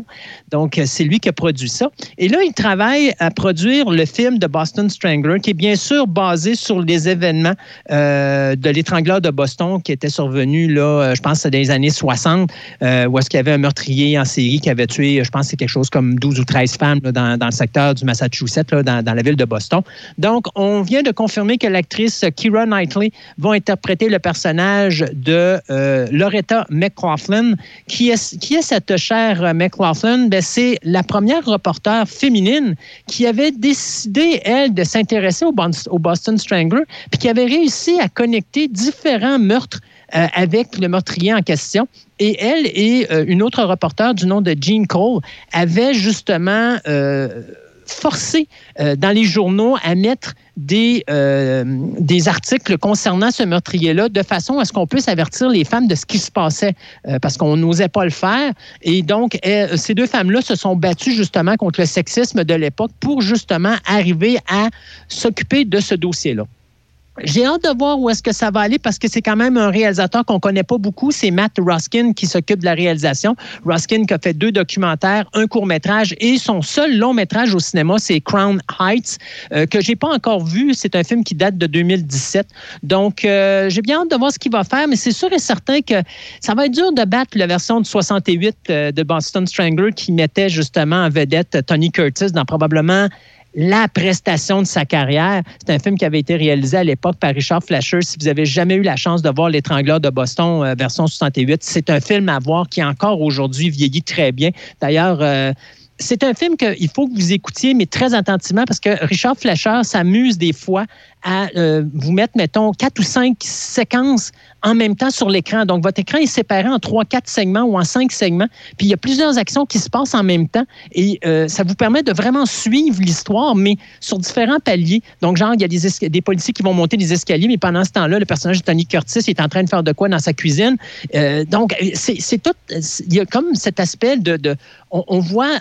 Donc, euh, c'est lui qui a produit ça. Et là, il travaille à produire le film de Boston Strangler, qui est bien sûr basé sur les événements euh, de l'étrangleur de Boston qui était survenu, là, euh, je pense, dans les années 60, euh, où est-ce qu'il y avait un meurtrier en série qui avait tué, je pense, c'est quelque chose comme 12 ou 13 femmes dans, le secteur du Massachusetts, là, dans, dans la ville de Boston. Donc, on de confirmer que l'actrice Kira Knightley va interpréter le personnage de euh, Loretta McLaughlin. Qui est, qui est cette chère euh, McLaughlin? Ben, c'est la première reporter féminine qui avait décidé, elle, de s'intéresser au, au Boston Strangler, puis qui avait réussi à connecter différents meurtres euh, avec le meurtrier en question. Et elle et une autre reporter du nom de Jean Cole avaient justement forcé euh, dans les journaux à mettre des, euh, des articles concernant ce meurtrier-là de façon à ce qu'on puisse avertir les femmes de ce qui se passait euh, parce qu'on n'osait pas le faire. Et donc, ces deux femmes-là se sont battues justement contre le sexisme de l'époque pour justement arriver à s'occuper de ce dossier-là. J'ai hâte de voir où est-ce que ça va aller parce que c'est quand même un réalisateur qu'on connaît pas beaucoup. C'est Matt Ruskin qui s'occupe de la réalisation. Ruskin qui a fait deux documentaires, un court-métrage et son seul long-métrage au cinéma, c'est Crown Heights, euh, que j'ai pas encore vu. C'est un film qui date de 2017. Donc, euh, j'ai bien hâte de voir ce qu'il va faire, mais c'est sûr et certain que ça va être dur de battre la version de 68 euh, de Boston Strangler qui mettait justement en vedette Tony Curtis dans probablement la prestation de sa carrière. C'est un film qui avait été réalisé à l'époque par Richard Fleischer. Si vous avez jamais eu la chance de voir L'étrangleur de Boston euh, version 68, c'est un film à voir qui encore aujourd'hui vieillit très bien. D'ailleurs, euh, c'est un film qu'il faut que vous écoutiez, mais très attentivement, parce que Richard Fleischer s'amuse des fois à euh, vous mettre, mettons, quatre ou cinq séquences en même temps sur l'écran. Donc, votre écran est séparé en trois, quatre segments ou en cinq segments. Puis, il y a plusieurs actions qui se passent en même temps. Et euh, ça vous permet de vraiment suivre l'histoire, mais sur différents paliers. Donc, genre, il y a des, policiers qui vont monter des escaliers, mais pendant ce temps-là, le personnage de Tony Curtis est en train de faire de quoi dans sa cuisine. Euh, donc, c'est tout. Il y a comme cet aspect de. on voit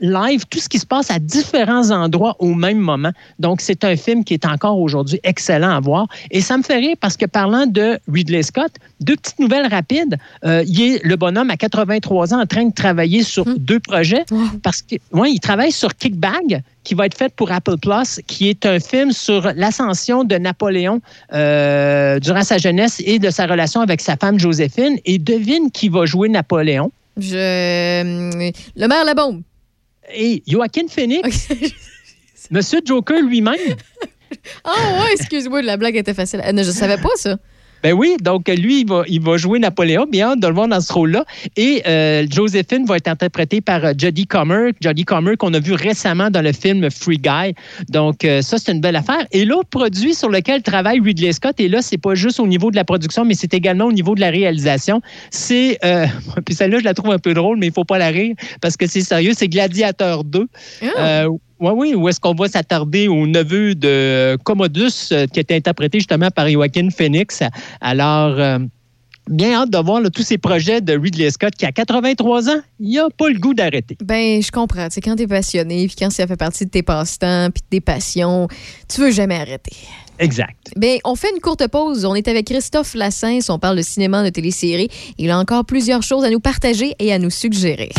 live tout ce qui se passe à différents endroits au même moment. Donc, c'est un film qui est encore aujourd'hui excellent à voir. Et ça me fait rire parce que parlant de Ridley Scott, deux petites nouvelles rapides. Euh, il est le bonhomme à 83 ans en train de travailler sur deux projets parce que, ouais, il travaille sur Kickbag qui va être fait pour Apple Plus, qui est un film sur l'ascension de Napoléon euh, durant sa jeunesse et de sa relation avec sa femme Joséphine. Et devine qui va jouer Napoléon? Je... Le maire La Bombe. Et Joaquin Phoenix, Monsieur Joker lui-même. Ah ouais, excuse-moi, la blague était facile. Euh, je savais pas ça. Ben oui, donc lui, il va, il va jouer Napoléon, bien de le voir dans ce rôle-là. Et euh, Joséphine va être interprétée par euh, Jodie Comer, Jodie Comer qu'on a vu récemment dans le film Free Guy. Donc euh, ça, c'est une belle affaire. Et l'autre produit sur lequel travaille Ridley Scott, et là, c'est pas juste au niveau de la production, mais c'est également au niveau de la réalisation. C'est, euh, puis celle-là, je la trouve un peu drôle, mais il faut pas la rire parce que c'est sérieux, c'est Gladiateur 2. Euh, oui, oui, où est-ce qu'on va s'attarder au neveu de Commodus, euh, qui a été interprété justement par Joaquin Phoenix. Alors, euh, bien hâte de voir là, tous ces projets de Ridley Scott qui a 83 ans, il n'a pas le goût d'arrêter. Ben, je comprends. C'est quand t'es passionné, puis quand ça fait partie de tes passe-temps, puis de tes passions, tu veux jamais arrêter. Exact. Ben, on fait une courte pause. On est avec Christophe Lassens. On parle de cinéma, de téléséries. Il a encore plusieurs choses à nous partager et à nous suggérer.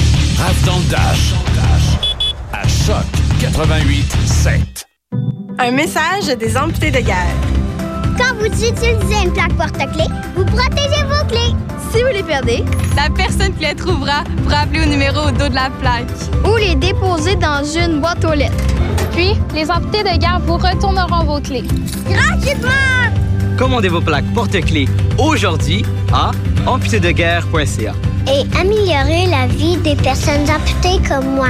Dans le Dash. À Choc 88 7. Un message des amputés de guerre. Quand vous utilisez une plaque porte-clés, vous protégez vos clés. Si vous les perdez, la personne qui les trouvera pourra appeler au numéro au dos de la plaque. ou les déposer dans une boîte aux lettres. Puis, les amputés de guerre vous retourneront vos clés. Gratuitement! Commandez vos plaques porte-clés aujourd'hui à amputédeguerre.ca. Et améliorer la vie des personnes amputées comme moi.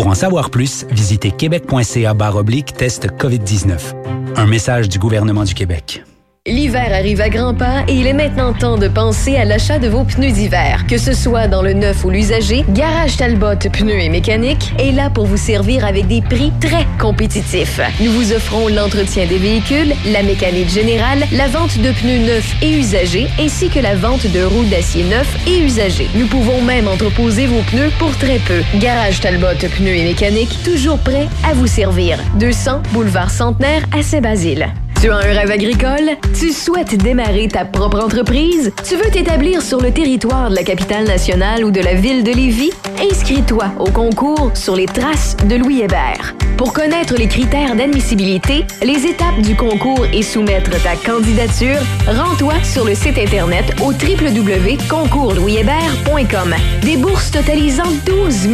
Pour en savoir plus, visitez québec.ca oblique test COVID-19. Un message du gouvernement du Québec. L'hiver arrive à grands pas et il est maintenant temps de penser à l'achat de vos pneus d'hiver. Que ce soit dans le neuf ou l'usager, Garage Talbot Pneus et Mécanique est là pour vous servir avec des prix très compétitifs. Nous vous offrons l'entretien des véhicules, la mécanique générale, la vente de pneus neufs et usagés, ainsi que la vente de roues d'acier neufs et usagés. Nous pouvons même entreposer vos pneus pour très peu. Garage Talbot Pneus et Mécanique, toujours prêt à vous servir. 200 Boulevard Centenaire à Saint-Basile. Tu as un rêve agricole? Tu souhaites démarrer ta propre entreprise? Tu veux t'établir sur le territoire de la capitale nationale ou de la ville de Lévis? Inscris-toi au concours sur les traces de Louis Hébert. Pour connaître les critères d'admissibilité, les étapes du concours et soumettre ta candidature, rends-toi sur le site internet au www.concourslouishébert.com. Des bourses totalisant 12 000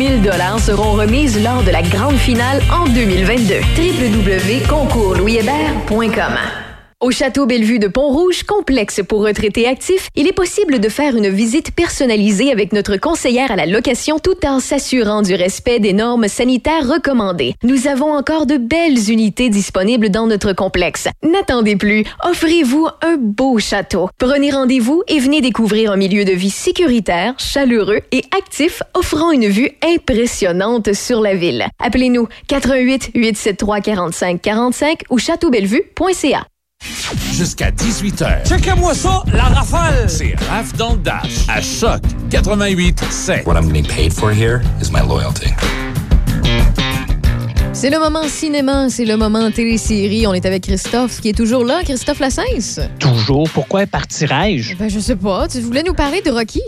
seront remises lors de la grande finale en 2022. www.concourslouishébert.com. Au château Bellevue de Pont-Rouge, complexe pour retraités actifs, il est possible de faire une visite personnalisée avec notre conseillère à la location tout en s'assurant du respect des normes sanitaires recommandées. Nous avons encore de belles unités disponibles dans notre complexe. N'attendez plus, offrez-vous un beau château. Prenez rendez-vous et venez découvrir un milieu de vie sécuritaire, chaleureux et actif offrant une vue impressionnante sur la ville. Appelez-nous 88 873 45 45 ou châteaubellevue.ca. Jusqu'à 18h. Checkez-moi ça, la rafale! C'est Raph dans le Dash. À Choc 88 7. What I'm getting paid for here is my loyalty. C'est le moment cinéma, c'est le moment télésérie. On est avec Christophe qui est toujours là. Christophe Lassens. Toujours. Pourquoi partirais-je? Ben, je sais pas. Tu voulais nous parler de Rocky?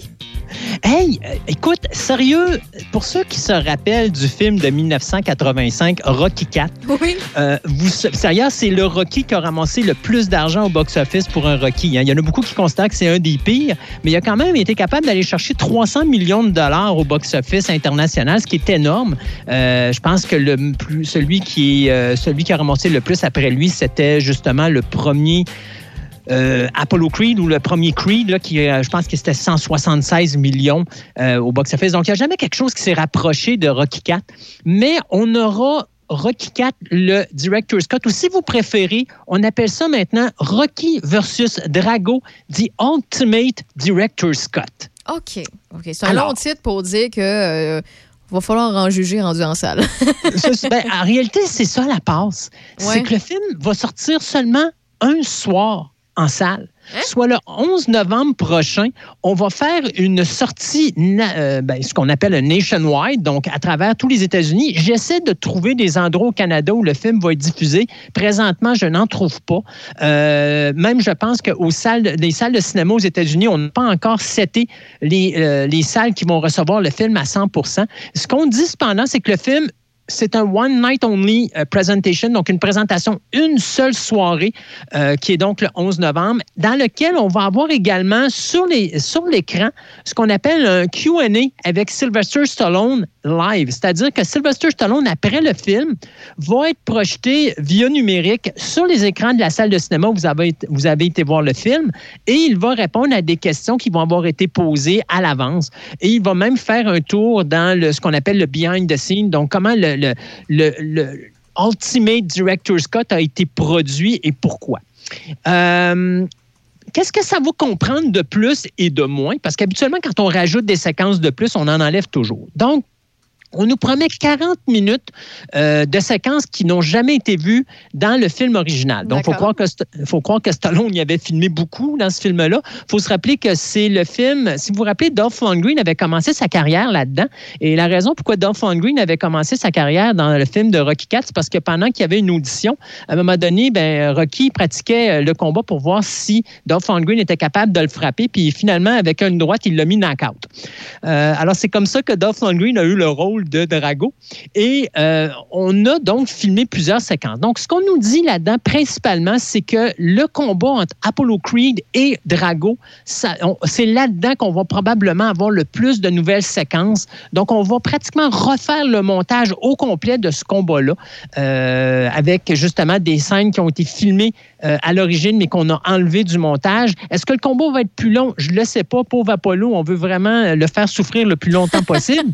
Hey, euh, écoute, sérieux, pour ceux qui se rappellent du film de 1985, Rocky 4, oui. vous, sérieux, c'est le Rocky qui a ramassé le plus d'argent au box-office pour un Rocky. hein. Il y en a beaucoup qui considèrent que c'est un des pires, mais il a quand même été capable d'aller chercher 300 millions de dollars au box-office international, ce qui est énorme. Euh, je pense que le plus, celui, qui, euh, celui qui a ramassé le plus après lui, c'était justement le premier euh, Apollo Creed ou le premier Creed, là, qui, euh, je pense que c'était 176 millions euh, au box-office. Donc, il n'y a jamais quelque chose qui s'est rapproché de Rocky 4. Mais on aura Rocky 4, le Director's Cut, ou si vous préférez, on appelle ça maintenant Rocky versus Drago, The Ultimate Director's Cut. OK. OK. C'est un Alors- long titre pour dire que va falloir en juger rendu en salle. Ben, en réalité, c'est ça la passe. Ouais. C'est que le film va sortir seulement un soir en salle. Hein? Soit le 11 novembre prochain, on va faire une sortie, euh, ben, ce qu'on appelle un nationwide, donc à travers tous les États-Unis. J'essaie de trouver des endroits au Canada où le film va être diffusé. Présentement, je n'en trouve pas. Euh, même, je pense que aux salles, les salles de cinéma aux États-Unis, on n'a pas encore seté les, euh, les salles qui vont recevoir le film à 100% Ce qu'on dit cependant, c'est que le film c'est un one night only euh, presentation, donc une présentation une seule soirée, euh, qui est donc le 11 novembre, dans lequel on va avoir également sur les sur l'écran ce qu'on appelle un Q&A avec Sylvester Stallone live, c'est-à-dire que Sylvester Stallone après le film va être projeté via numérique sur les écrans de la salle de cinéma où vous avez vous avez été voir le film et il va répondre à des questions qui vont avoir été posées à l'avance. Et il va même faire un tour dans le, ce qu'on appelle le behind the scene, donc comment le, le, Ultimate Director's Cut a été produit et pourquoi? Euh, Qu'est-ce que ça va comprendre de plus et de moins? Parce qu'habituellement, quand on rajoute des séquences de plus, on en enlève toujours. Donc, on nous promet 40 minutes euh, de séquences qui n'ont jamais été vues dans le film original. Donc, il faut croire, que faut croire que Stallone y avait filmé beaucoup dans ce film-là. Il faut se rappeler que c'est le film, si vous vous rappelez, Dolph Lundgren avait commencé sa carrière là-dedans. Et la raison pourquoi Dolph Lundgren avait commencé sa carrière dans le film de Rocky IV, c'est parce que pendant qu'il y avait une audition, à un moment donné, ben, Rocky pratiquait euh, le combat pour voir si Dolph Lundgren était capable de le frapper. Puis finalement, avec une droite, il l'a mis knock-out. Euh, alors, c'est comme ça que Dolph Lundgren a eu le rôle de Drago. Et euh, on a donc filmé plusieurs séquences. Donc, ce qu'on nous dit là-dedans, principalement, c'est que le combat entre Apollo Creed et Drago, c'est là-dedans qu'on va probablement avoir le plus de nouvelles séquences. Donc, on va pratiquement refaire le montage au complet de ce combat-là, euh, avec justement des scènes qui ont été filmées euh, à l'origine, mais qu'on a enlevé du montage. Est-ce que le combat va être plus long? Je ne le sais pas. Pauvre Apollo, on veut vraiment le faire souffrir le plus longtemps possible.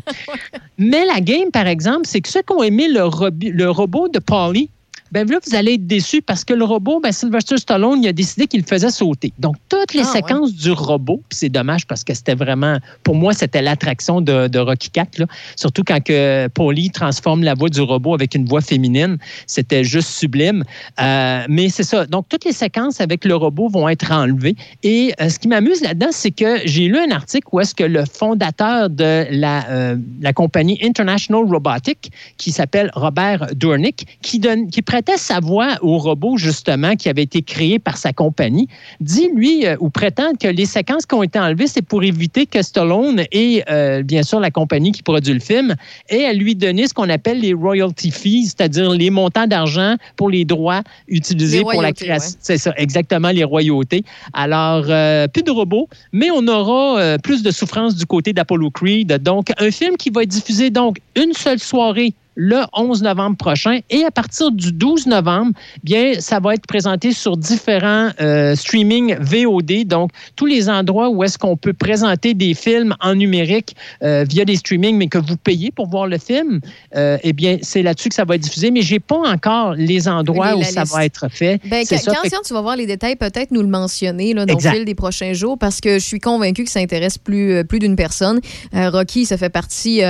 mais la game, par exemple, c'est que ceux qui ont aimé le, le robot de Polly, ben là, vous allez être déçus parce que le robot, ben, Sylvester Stallone, il a décidé qu'il le faisait sauter. Donc, toutes les Ah, séquences du robot, puis c'est dommage parce que c'était vraiment, pour moi, c'était l'attraction de, de Rocky IV, là. surtout quand que Paulie transforme la voix du robot avec une voix féminine. C'était juste sublime. Euh, mais c'est ça. Donc, toutes les séquences avec le robot vont être enlevées. Et euh, ce qui m'amuse là-dedans, c'est que j'ai lu un article où est-ce que le fondateur de la, euh, la compagnie International Robotic, qui s'appelle Robert Durnick, qui, donne, qui prêtait sa voix au robot, justement, qui avait été créé par sa compagnie, dit, lui, euh, ou prétend que les séquences qui ont été enlevées, c'est pour éviter que Stallone et, euh, bien sûr, la compagnie qui produit le film ait à lui donner ce qu'on appelle les royalty fees, c'est-à-dire les montants d'argent pour les droits utilisés Les pour la création. ouais. C'est ça, exactement, les royautés. Alors, euh, plus de robots, mais on aura plus de souffrance du côté d'Apollo Creed. Donc, un film qui va être diffusé donc une seule soirée le 11 novembre prochain. Et à partir du 12 novembre, bien, ça va être présenté sur différents euh, streaming VOD. Donc, tous les endroits où est-ce qu'on peut présenter des films en numérique euh, via des streamings, mais que vous payez pour voir le film, euh, eh bien, c'est là-dessus que ça va être diffusé. Mais j'ai pas encore les endroits où ça va être fait. Ben, quand, ça. quand, Fait tu vas voir les détails, peut-être nous le mentionner là, dans le fil des prochains jours parce que je suis convaincue que ça intéresse plus, euh, plus d'une personne. Rocky, ça fait partie,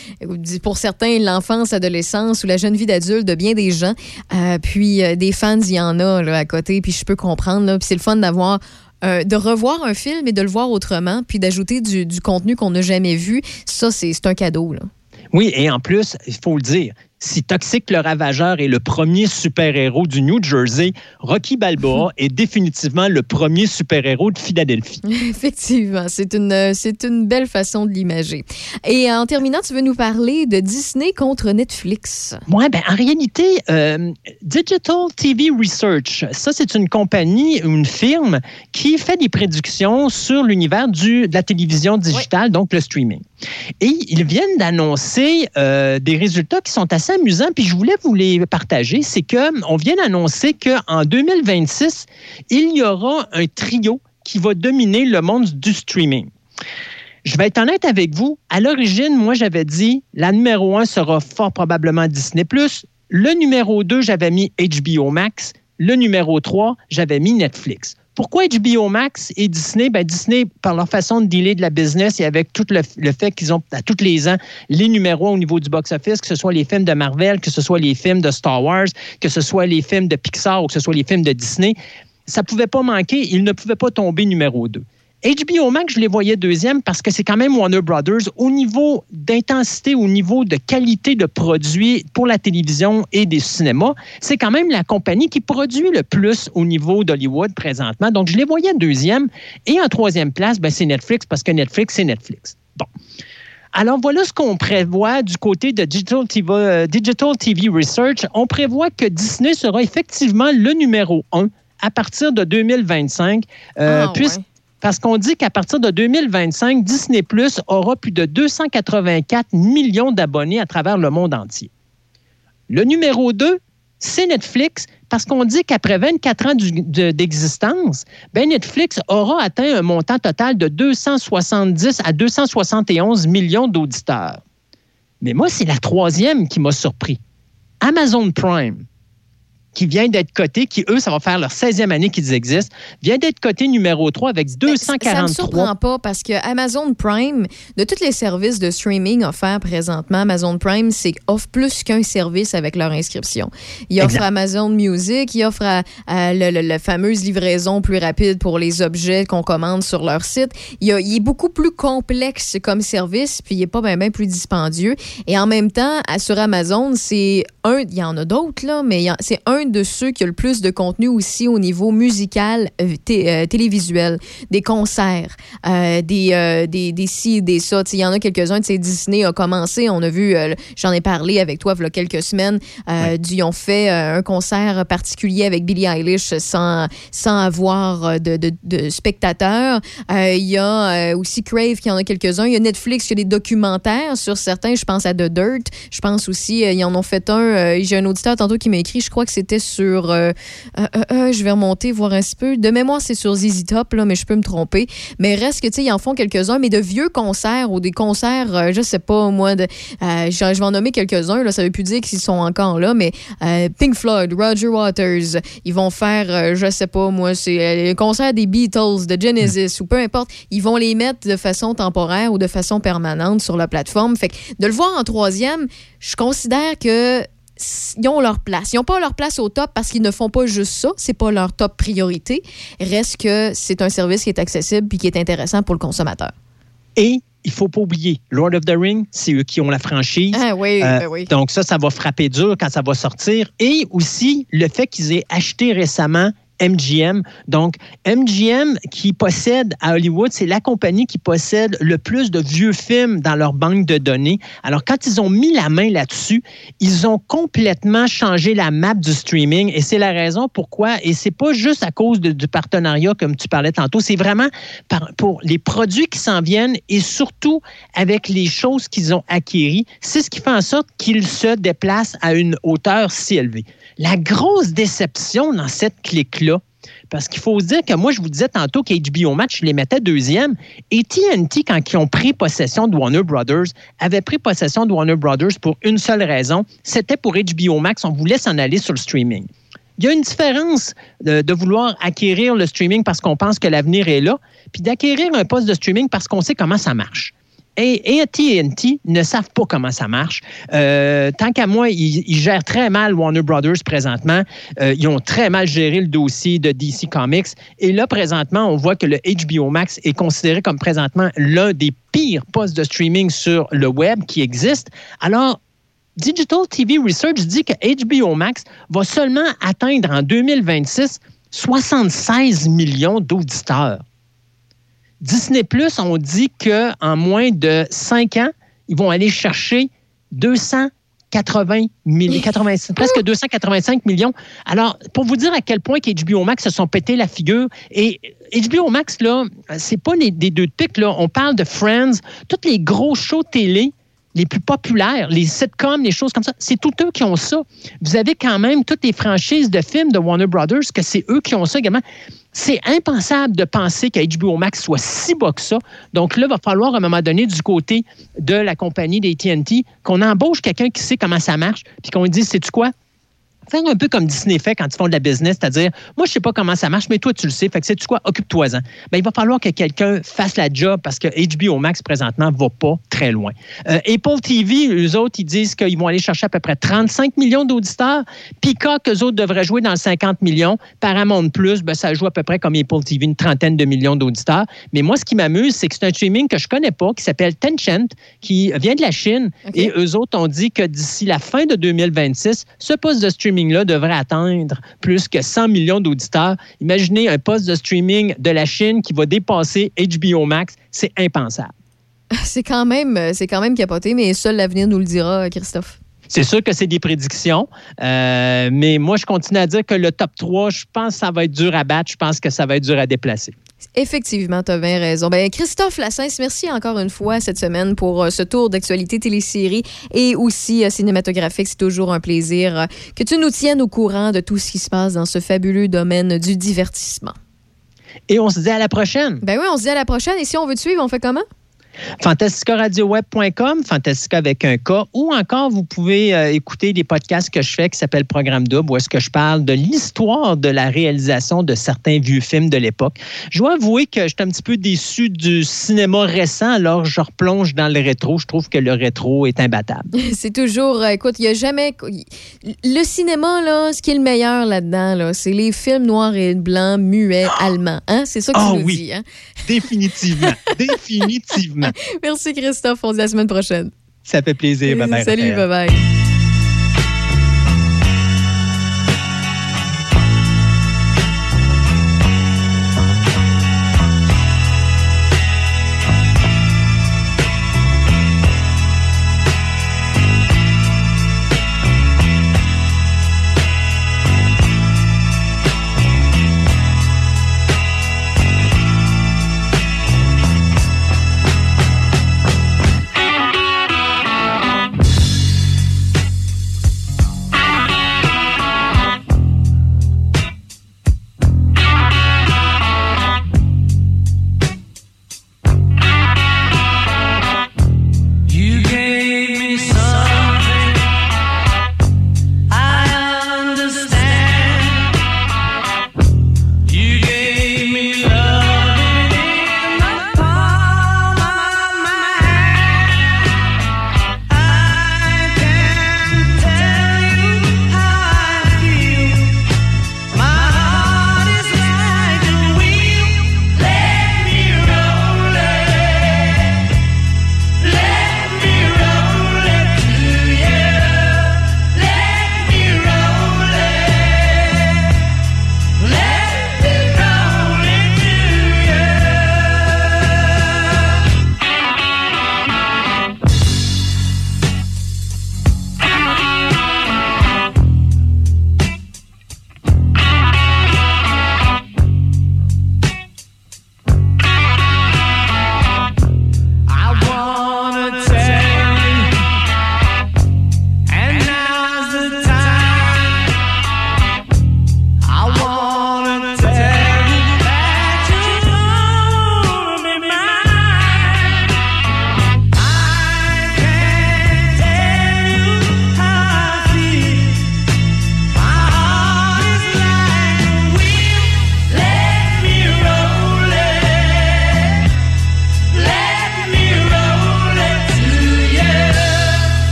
pour certains, l'enfance, ou la jeune vie d'adulte de bien des gens. Euh, puis euh, des fans, il y en a à côté, puis je peux comprendre. Là, puis c'est le fun d'avoir euh, de revoir un film et de le voir autrement, puis d'ajouter du, du contenu qu'on n'a jamais vu. Ça, c'est c'est un cadeau. Là. Oui, et en plus, il faut le dire, si Toxic le Ravageur est le premier super-héros du New Jersey, Rocky Balboa est définitivement le premier super-héros de Philadelphie. Effectivement, c'est une, c'est une belle façon de l'imager. Et en terminant, tu veux nous parler de Disney contre Netflix? Oui, ben, en réalité, euh, Digital TV Research, ça, c'est une compagnie, une firme qui fait des prédictions sur l'univers du- de la télévision digitale, donc le streaming. Et ils viennent d'annoncer euh, des résultats qui sont assez amusants, puis je voulais vous les partager. C'est qu'on vient d'annoncer qu'en 2026, il y aura un trio qui va dominer le monde du streaming. Je vais être honnête avec vous. À l'origine, moi, j'avais dit la numéro un sera fort probablement Disney. Le numéro 2, j'avais mis HBO Max. Le numéro 3, j'avais mis Netflix. Pourquoi HBO Max et Disney? Ben Disney, par leur façon de dealer de la business et avec tout le, le fait qu'ils ont à tous les ans les numéros au niveau du box-office, que ce soit les films de Marvel, que ce soit les films de Star Wars, que ce soit les films de Pixar ou que ce soit les films de Disney, ça ne pouvait pas manquer. Ils ne pouvaient pas tomber numéro 2. HBO Max, je les voyais deuxième parce que c'est quand même Warner Brothers au niveau d'intensité, au niveau de qualité de produits pour la télévision et des cinémas. C'est quand même la compagnie qui produit le plus au niveau d'Hollywood présentement. Donc, je les voyais deuxième. Et en troisième place, ben, c'est Netflix parce que Netflix, c'est Netflix. Bon. Alors, voilà ce qu'on prévoit du côté de Digital TV, euh, Digital TV Research. On prévoit que Disney sera effectivement le numéro un à partir de 2025, euh, Ah, puisque ouais. Parce qu'on dit qu'à partir de 2025, Disney Plus aura plus de 284 millions d'abonnés à travers le monde entier. Le numéro 2, c'est Netflix, parce qu'on dit qu'après 24 ans d'existence, ben Netflix aura atteint un montant total de 270 à 271 millions d'auditeurs. Mais moi, c'est la troisième qui m'a surpris. Amazon Prime, qui vient d'être coté, qui, eux, ça va faire leur 16e année qu'ils existent, vient d'être coté numéro 3 avec Ça me 243 surprend pas parce que Amazon Prime, de tous les services de streaming offerts présentement, Amazon Prime, c'est offre plus qu'un service avec leur inscription. Il offre Exact. Amazon Music, il offre à- à le- le- la fameuse livraison plus rapide pour les objets qu'on commande sur leur site. Il, y a- il est beaucoup plus complexe comme service, puis il est pas bien plus dispendieux. Et en même temps, sur Amazon, c'est un, il y en a d'autres là, mais c'est un de ceux qui a le plus de contenu aussi au niveau musical, euh, euh, télévisuel, des concerts, euh, des, euh, des, des ci, des ça. Il y en a quelques-uns. Disney a commencé. On a vu, euh, j'en ai parlé avec toi il y a quelques semaines. Du- Ils ont fait un concert particulier avec Billie Eilish sans, sans avoir de, de- de spectateurs. Il y a aussi Crave qui en a quelques-uns. Il y a Netflix qui a des documentaires sur certains. Je pense à The Dirt. Je pense aussi, ils en ont fait un. J'ai un auditeur tantôt qui m'a écrit, je crois que sur. euh, euh, euh, je vais remonter, voir un petit peu. De mémoire, c'est sur ZZ Top, là, mais je peux me tromper. Mais reste que, tu sais, ils en font quelques-uns, mais de vieux concerts ou des concerts, je sais pas, moi, de, je, vais en nommer quelques-uns, là, ça veut plus dire qu'ils sont encore là, mais Pink Floyd, Roger Waters, ils vont faire, je sais pas, moi, c'est le concert des Beatles, de Genesis, ou peu importe, ils vont les mettre de façon temporaire ou de façon permanente sur la plateforme. Fait que de le voir en troisième, je considère que ils ont leur place. Ils n'ont pas leur place au top parce qu'ils ne font pas juste ça. C'est pas leur top priorité. Reste que c'est un service qui est accessible puis qui est intéressant pour le consommateur. Et il faut pas oublier, Lord of the Rings, c'est eux qui ont la franchise. Ah oui, Euh, ben oui. Donc ça, ça va frapper dur quand ça va sortir. Et aussi, le fait qu'ils aient acheté récemment MGM. Donc, MGM qui possède à Hollywood, c'est la compagnie qui possède le plus de vieux films dans leur banque de données. Alors, quand ils ont mis la main là-dessus, ils ont complètement changé la map du streaming et c'est la raison pourquoi, et c'est pas juste à cause du partenariat comme tu parlais tantôt, c'est vraiment pour les produits qui s'en viennent et surtout avec les choses qu'ils ont acquéries. C'est ce qui fait en sorte qu'ils se déplacent à une hauteur si élevée. La grosse déception dans cette clique-là, parce qu'il faut se dire que moi, je vous disais tantôt qu'HBO Match, je les mettais deuxième. Et TNT, quand ils ont pris possession de Warner Brothers, avaient pris possession de Warner Brothers pour une seule raison. C'était pour HBO Max. On voulait s'en aller sur le streaming. Il y a une différence de, de vouloir acquérir le streaming parce qu'on pense que l'avenir est là, puis d'acquérir un poste de streaming parce qu'on sait comment ça marche. Et, AT&T ne savent pas comment ça marche. Euh, tant qu'à moi, ils, ils gèrent très mal Warner Brothers présentement. Euh, ils ont très mal géré le dossier de DC Comics. Et là, présentement, on voit que le HBO Max est considéré comme présentement l'un des pires postes de streaming sur le web qui existe. Alors, Digital TV Research dit que HBO Max va seulement atteindre en 2026 76 millions d'auditeurs. Disney Plus, on dit qu'en moins de 5 ans, ils vont aller chercher 280 millions, 80 presque 285 millions. Alors, pour vous dire à quel point qu'HBO Max se sont pété la figure, et HBO Max, là, c'est pas les, des deux pics, là. On parle de Friends, tous les gros shows télé les plus populaires, les sitcoms, les choses comme ça, c'est tous eux qui ont ça. Vous avez quand même toutes les franchises de films de Warner Brothers, que c'est eux qui ont ça également. C'est impensable de penser qu'HBO Max soit si bas que ça. Donc là, il va falloir à un moment donné, du côté de la compagnie des TNT, qu'on embauche quelqu'un qui sait comment ça marche, puis qu'on lui dise, sais-tu quoi? Faire un peu comme Disney fait quand ils font de la business, c'est-à-dire, moi, je sais pas comment ça marche, mais toi, tu le sais. Fait que sais-tu quoi? Occupe-toi-en. Ben, il va falloir que quelqu'un fasse la job parce que HBO Max, présentement, va pas très loin. Euh, Apple TV, eux autres, ils disent qu'ils vont aller chercher à peu près 35 millions d'auditeurs. Peacock, eux autres, devraient jouer dans le 50 millions. Paramount Plus, ben, ça joue à peu près comme Apple TV, une trentaine de millions d'auditeurs. Mais moi, ce qui m'amuse, c'est que c'est un streaming que je connais pas, qui s'appelle Tencent, qui vient de la Chine. Et eux autres ont dit que d'ici la fin de 2026, ce poste de streaming là devrait atteindre plus que 100 millions d'auditeurs. Imaginez un poste de streaming de la Chine qui va dépasser HBO Max. C'est impensable. C'est quand même, c'est quand même capoté, mais seul l'avenir nous le dira, Christophe. C'est sûr que c'est des prédictions, euh, mais moi, je continue à dire que le top 3, je pense que ça va être dur à battre. Je pense que ça va être dur à déplacer. Effectivement, tu as bien raison. Ben, Christophe Lassens, merci encore une fois cette semaine pour euh, ce tour d'actualité télésérie et aussi euh, cinématographique. C'est toujours un plaisir euh, que tu nous tiennes au courant de tout ce qui se passe dans ce fabuleux domaine du divertissement. Et on se dit à la prochaine. Ben oui, on se dit à la prochaine. Et si on veut te suivre, on fait comment? fantasticradioweb.com, Fantastica avec un K, ou encore vous pouvez euh, écouter des podcasts que je fais qui s'appellent Programme Double, où est-ce que je parle de l'histoire de la réalisation de certains vieux films de l'époque. Je dois avouer que j'étais un petit peu déçu du cinéma récent, alors je replonge dans le rétro. Je trouve que le rétro est imbattable. C'est toujours, euh, écoute, il n'y a jamais. Le cinéma, là, ce qui est le meilleur là-dedans, là, c'est les films noirs et blancs, muets, allemands. Hein? C'est ça que Ah tu nous oui. dis. Hein? Définitivement. Définitivement. Merci, Christophe. On se dit à la semaine prochaine. Ça fait plaisir. Bye bye, Salut, bye bye.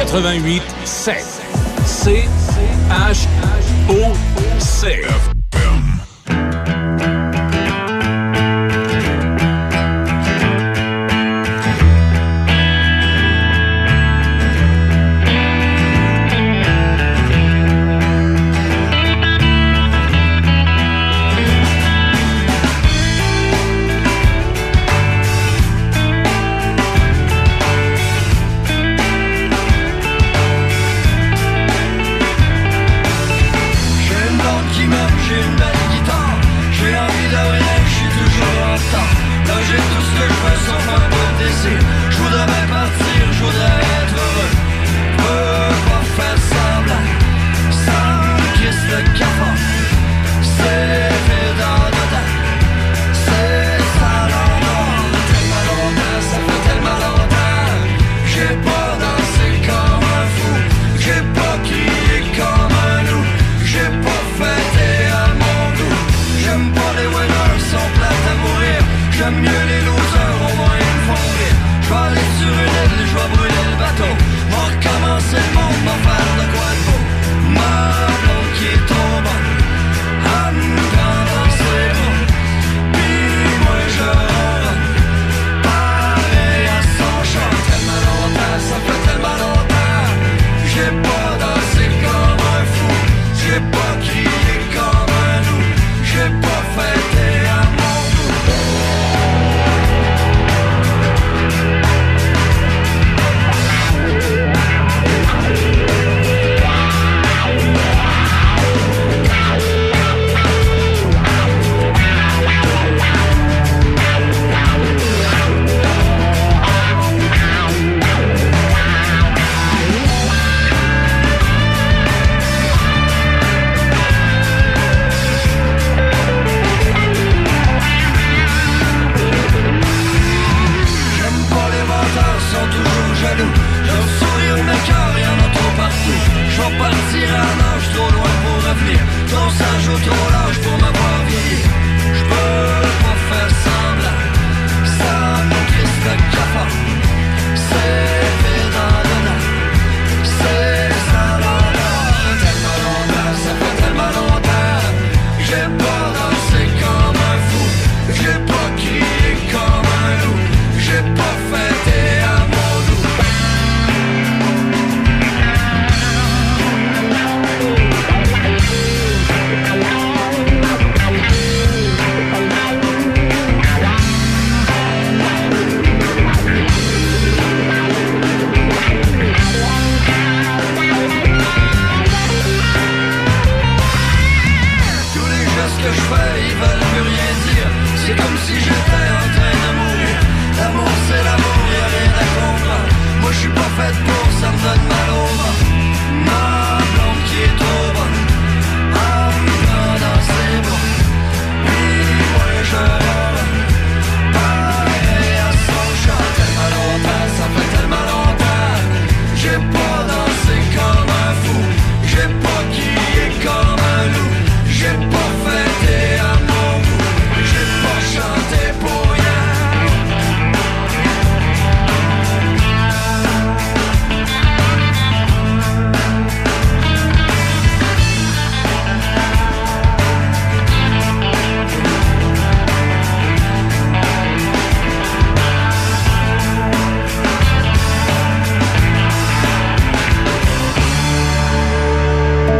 88 7 C H O C.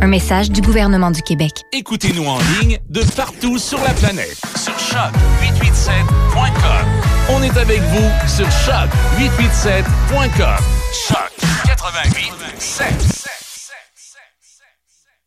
Un message du gouvernement du Québec. Écoutez-nous en ligne de partout sur la planète. Sur choc887.com. On est avec vous sur choc887.com. Choc 88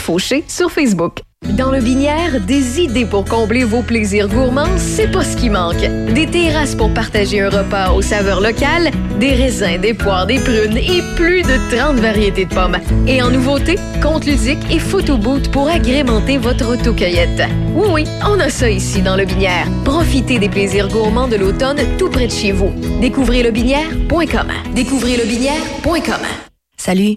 Fauché sur Facebook. Dans le Binière, des idées pour combler vos plaisirs gourmands, c'est pas ce qui manque. Des terrasses pour partager un repas aux saveurs locales, des raisins, des poires, des prunes et plus de 30 variétés de pommes. Et en nouveauté, compte ludique et photo booth pour agrémenter votre autocueillette. Oui, oui, on a ça ici dans le Binière. Profitez des plaisirs gourmands de l'automne tout près de chez vous. Découvrez lebinière.com. Découvrez lebinière.com. Salut.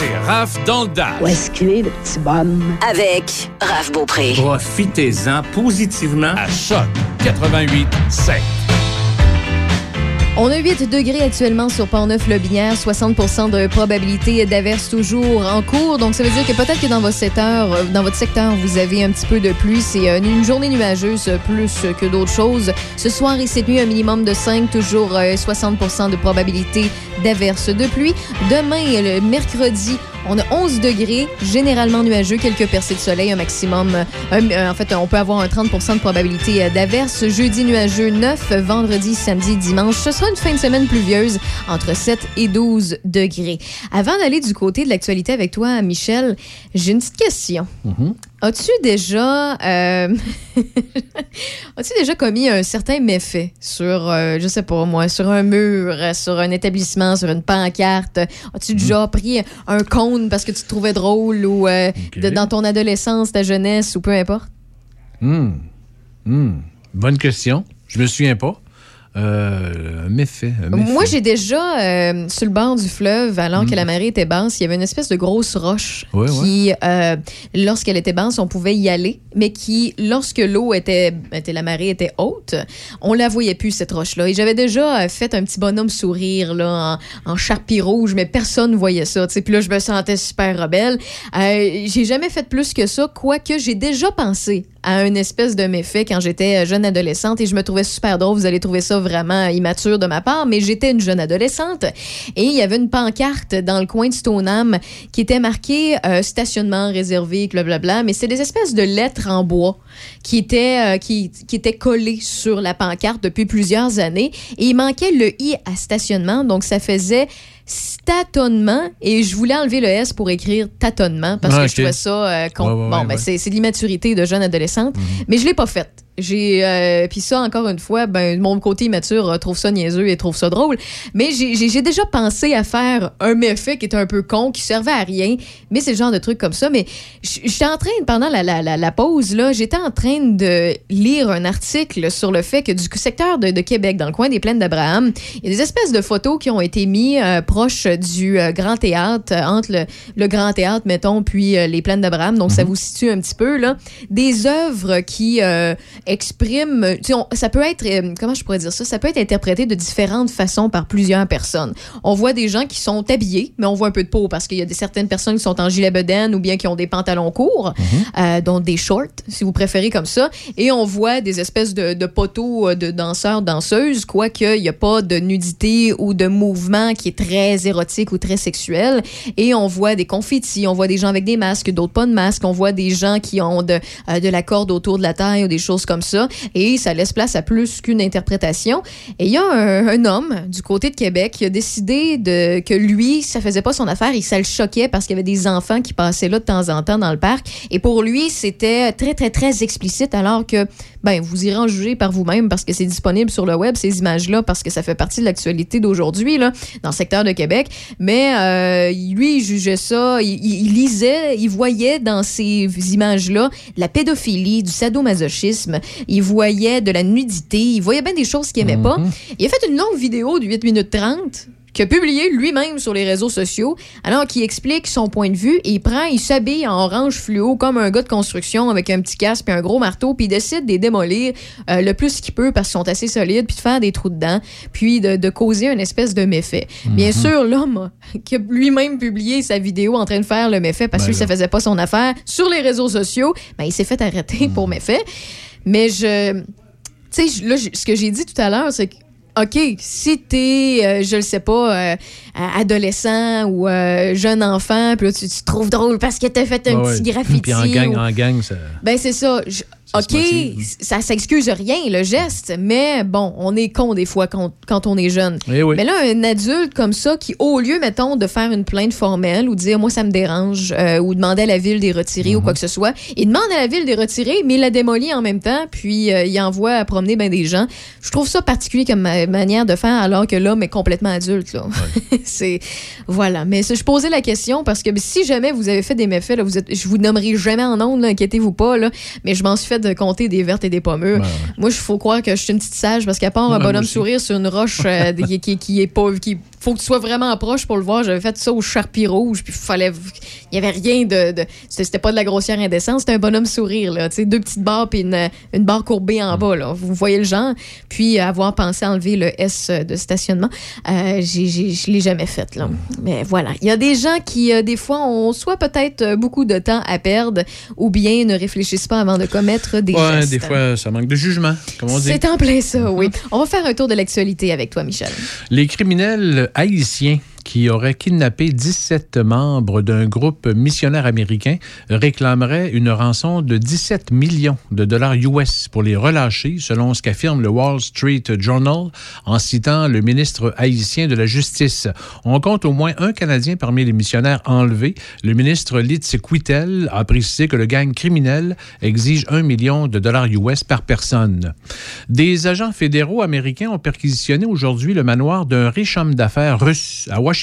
C'est Raph dans le Dash. Où est-ce qu'il est, le petit bonhomme? Avec Raph Beaupré. Profitez-en positivement à Choc 88 7. On a 8 degrés actuellement sur Pont-Neuf-Lobinière, 60 de probabilité d'averse toujours en cours. Donc, ça veut dire que peut-être que dans votre secteur, euh, dans votre secteur, vous avez un petit peu de pluie. C'est euh, une journée nuageuse euh, plus que d'autres choses. Ce soir et cette nuit, un minimum de 5, toujours 60% de probabilité d'averse de pluie. Demain, le mercredi, on a 11 degrés, généralement nuageux, quelques percées de soleil, un maximum. en fait, on peut avoir un 30% de probabilité d'averse. Jeudi, nuageux 9, vendredi, samedi, dimanche. Ce sera une fin de semaine pluvieuse entre 7 et 12 degrés. Avant d'aller du côté de l'actualité avec toi, Michel, j'ai une petite question. As-tu déjà, euh, as-tu déjà commis un certain méfait sur, euh, je sais pas moi, sur un mur, sur un établissement, sur une pancarte? As-tu déjà pris un cône parce que tu te trouvais drôle ou euh, de- dans ton adolescence, ta jeunesse ou peu importe? Hmm. Hmm. Bonne question. Je me souviens pas. Euh, un méfait. Moi, j'ai déjà, euh, sur le bord du fleuve, alors que la marée était basse, il y avait une espèce de grosse roche Ouais, qui, euh, lorsqu'elle était basse, on pouvait y aller, mais qui, lorsque l'eau était, était, la marée était haute, on la voyait plus, cette roche-là. Et j'avais déjà euh, fait un petit bonhomme sourire, là, en, en charpie rouge, mais personne ne voyait ça, tu sais. Puis là, je me sentais super rebelle. J'ai jamais fait plus que ça, quoique j'ai déjà pensé à une espèce de méfait quand j'étais jeune adolescente et je me trouvais super drôle. Vous allez trouver ça vraiment immature de ma part, mais j'étais une jeune adolescente et il y avait une pancarte dans le coin de Stoneham qui était marquée euh, stationnement réservé, blablabla, mais c'est des espèces de lettres en bois qui étaient, euh, qui, qui étaient collées sur la pancarte depuis plusieurs années et il manquait le i à stationnement, donc ça faisait statonnement et je voulais enlever le S pour écrire tâtonnement parce Ah, que ok. je trouvais ça euh, con- Ouais, ouais, bon ouais, ben c'est l'immaturité de jeune adolescente mais je l'ai pas faite j'ai euh, puis ça encore une fois ben mon côté immature euh, trouve ça niaiseux et trouve ça drôle. Mais j'ai- déjà pensé à faire un méfait qui était un peu con qui servait à rien. Mais c'est le genre de truc comme ça. Mais j'étais en train pendant la, la, la, la pause là j'étais en train de lire un article sur le fait que du secteur de, de Québec dans le coin des plaines d'Abraham il y a des espèces de photos qui ont été mises euh, proches du euh, Grand Théâtre euh, entre le, le Grand Théâtre mettons puis les plaines d'Abraham. Donc ça vous situe un petit peu là. Des œuvres qui euh, sais, on- ça peut être euh, comment je pourrais dire ça? Ça peut être interprété de différentes façons par plusieurs personnes. On voit des gens qui sont habillés mais on voit un peu de peau parce qu'il y a des certaines personnes qui sont en gilet bedaine ou bien qui ont des pantalons courts euh, dont des shorts si vous préférez comme ça. Et on voit des espèces de, de poteaux euh, de danseurs danseuses quoique il n'y a pas de nudité ou de mouvement qui est très érotique ou très sexuel. Et on voit des confettis on voit des gens avec des masques d'autres pas de masques. On voit des gens qui ont de, euh, de la corde autour de la taille ou des choses comme ça et ça laisse place à plus qu'une interprétation. Et il y a un, homme du côté de Québec qui a décidé que lui ça faisait pas son affaire et ça le choquait parce qu'il y avait des enfants qui passaient là de temps en temps dans le parc. Et pour lui c'était très très très explicite alors que ben vous irez en juger par vous-même parce que c'est disponible sur le web, ces images-là, parce que ça fait partie de l'actualité d'aujourd'hui, là, dans le secteur de Québec. Mais euh, lui, il jugeait ça, il, il lisait, il voyait dans ces images-là la pédophilie, du sadomasochisme, il voyait de la nudité, il voyait bien des choses qu'il aimait pas. Il a fait une longue vidéo de 8 minutes 30 a publié lui-même sur les réseaux sociaux, alors qu'il explique son point de vue et il prend, il s'habille en orange fluo comme un gars de construction avec un petit casque et un gros marteau, puis il décide de les démolir euh, le plus qu'il peut parce qu'ils sont assez solides, puis de faire des trous dedans, puis de, de causer une espèce de méfait. Bien sûr, l'homme qui a lui-même publié sa vidéo en train de faire le méfait parce Ben que ça là. faisait pas son affaire sur les réseaux sociaux, ben, il s'est fait arrêter pour méfait. Mais je. Tu sais, là, ce que j'ai dit tout à l'heure, c'est que. OK, si t'es, euh, je le sais pas, euh, adolescent ou euh, jeune enfant, puis là, tu, tu te trouves drôle parce que t'as fait un Ouais, petit graffiti. Puis en gang, ou- en gang, ça. ben, c'est ça. Je- OK, ça s'excuse rien, le geste, mais bon, on est con des fois quand, quand on est jeune. Eh oui. Mais là, un adulte comme ça, qui, au lieu, mettons, de faire une plainte formelle ou dire, moi, ça me dérange, euh, ou demander à la ville des retirer Mhm. ou quoi que ce soit, il demande à la ville des retirer, mais il la démolit en même temps, puis euh, il envoie à promener ben des gens. Je trouve ça particulier comme ma- manière de faire, alors que l'homme est complètement adulte, là. c'est. Voilà. Mais je posais la question parce que si jamais vous avez fait des méfaits, là, vous êtes, je vous nommerai jamais en ondes, inquiétez-vous pas, là, mais je m'en suis fait de compter des vertes et des pommures. Moi, il faut croire que je suis une petite sage parce qu'à part Ouais, un bonhomme sourire sur une roche euh, qui, qui, qui est pas. Qui, faut que tu sois vraiment proche pour le voir. J'avais fait ça au charpie rouge, puis fallait. Il y avait rien de. de c'était pas de la grossière indécence, c'était un bonhomme sourire, là. Tu sais, deux petites barres, puis une, une barre courbée en bas, là. Vous voyez le genre. Puis avoir pensé à enlever le S de stationnement, euh, j'ai- je l'ai jamais fait, là. Mais voilà. Il y a des gens qui, euh, des fois, ont soit peut-être euh, beaucoup de temps à perdre, ou bien ne réfléchissent pas avant de commettre des Ouais, gestes. des fois, ça manque de jugement, comme on dit. C'est en plein ça, oui. On va faire un tour de l'actualité avec toi, Michel. Les criminels haïtiens qui auraient kidnappé 17 membres d'un groupe missionnaire américain réclameraient une rançon de 17 millions de dollars US pour les relâcher, selon ce qu'affirme le Wall Street Journal en citant le ministre haïtien de la Justice. On compte au moins un Canadien parmi les missionnaires enlevés. Le ministre Litz Quittel a précisé que le gang criminel exige un million de dollars US par personne. Des agents fédéraux américains ont perquisitionné aujourd'hui le manoir d'un riche homme d'affaires russe à Washington.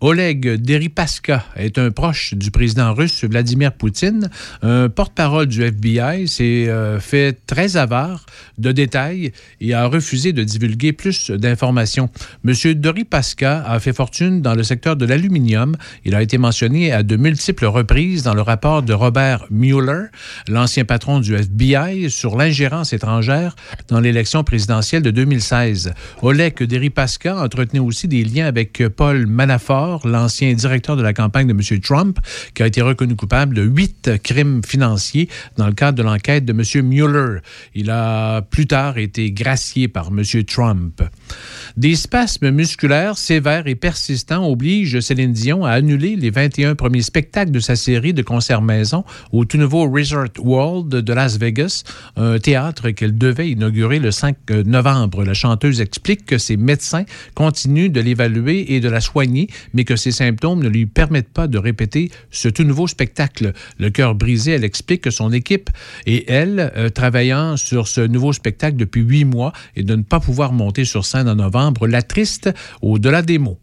Oleg Deripaska est un proche du président russe Vladimir Poutine. Un porte-parole du FBI s'est euh, fait très avare de détails et a refusé de divulguer plus d'informations. Monsieur Deripaska a fait fortune dans le secteur de l'aluminium. Il a été mentionné à de multiples reprises dans le rapport de Robert Mueller, l'ancien patron du FBI, sur l'ingérence étrangère dans l'élection présidentielle de 2016. Oleg Deripaska entretenait aussi des liens avec Paul Manafort, l'ancien directeur de la campagne de M. Trump, qui a été reconnu coupable de huit crimes financiers dans le cadre de l'enquête de M. Mueller. Il a plus tard été gracié par M. Trump. Des spasmes musculaires sévères et persistants obligent Céline Dion à annuler les 21 premiers spectacles de sa série de concerts maison au tout nouveau Resort World de Las Vegas, un théâtre qu'elle devait inaugurer le 5 novembre. La chanteuse explique que ses médecins continuent de l'évaluer et de la soigner, mais que ses symptômes ne lui permettent pas de répéter ce tout nouveau spectacle. Le cœur brisé, elle explique que son équipe et elle, euh, travaillant sur ce nouveau spectacle depuis huit mois et de ne pas pouvoir monter sur scène en novembre, la triste au-delà des mots.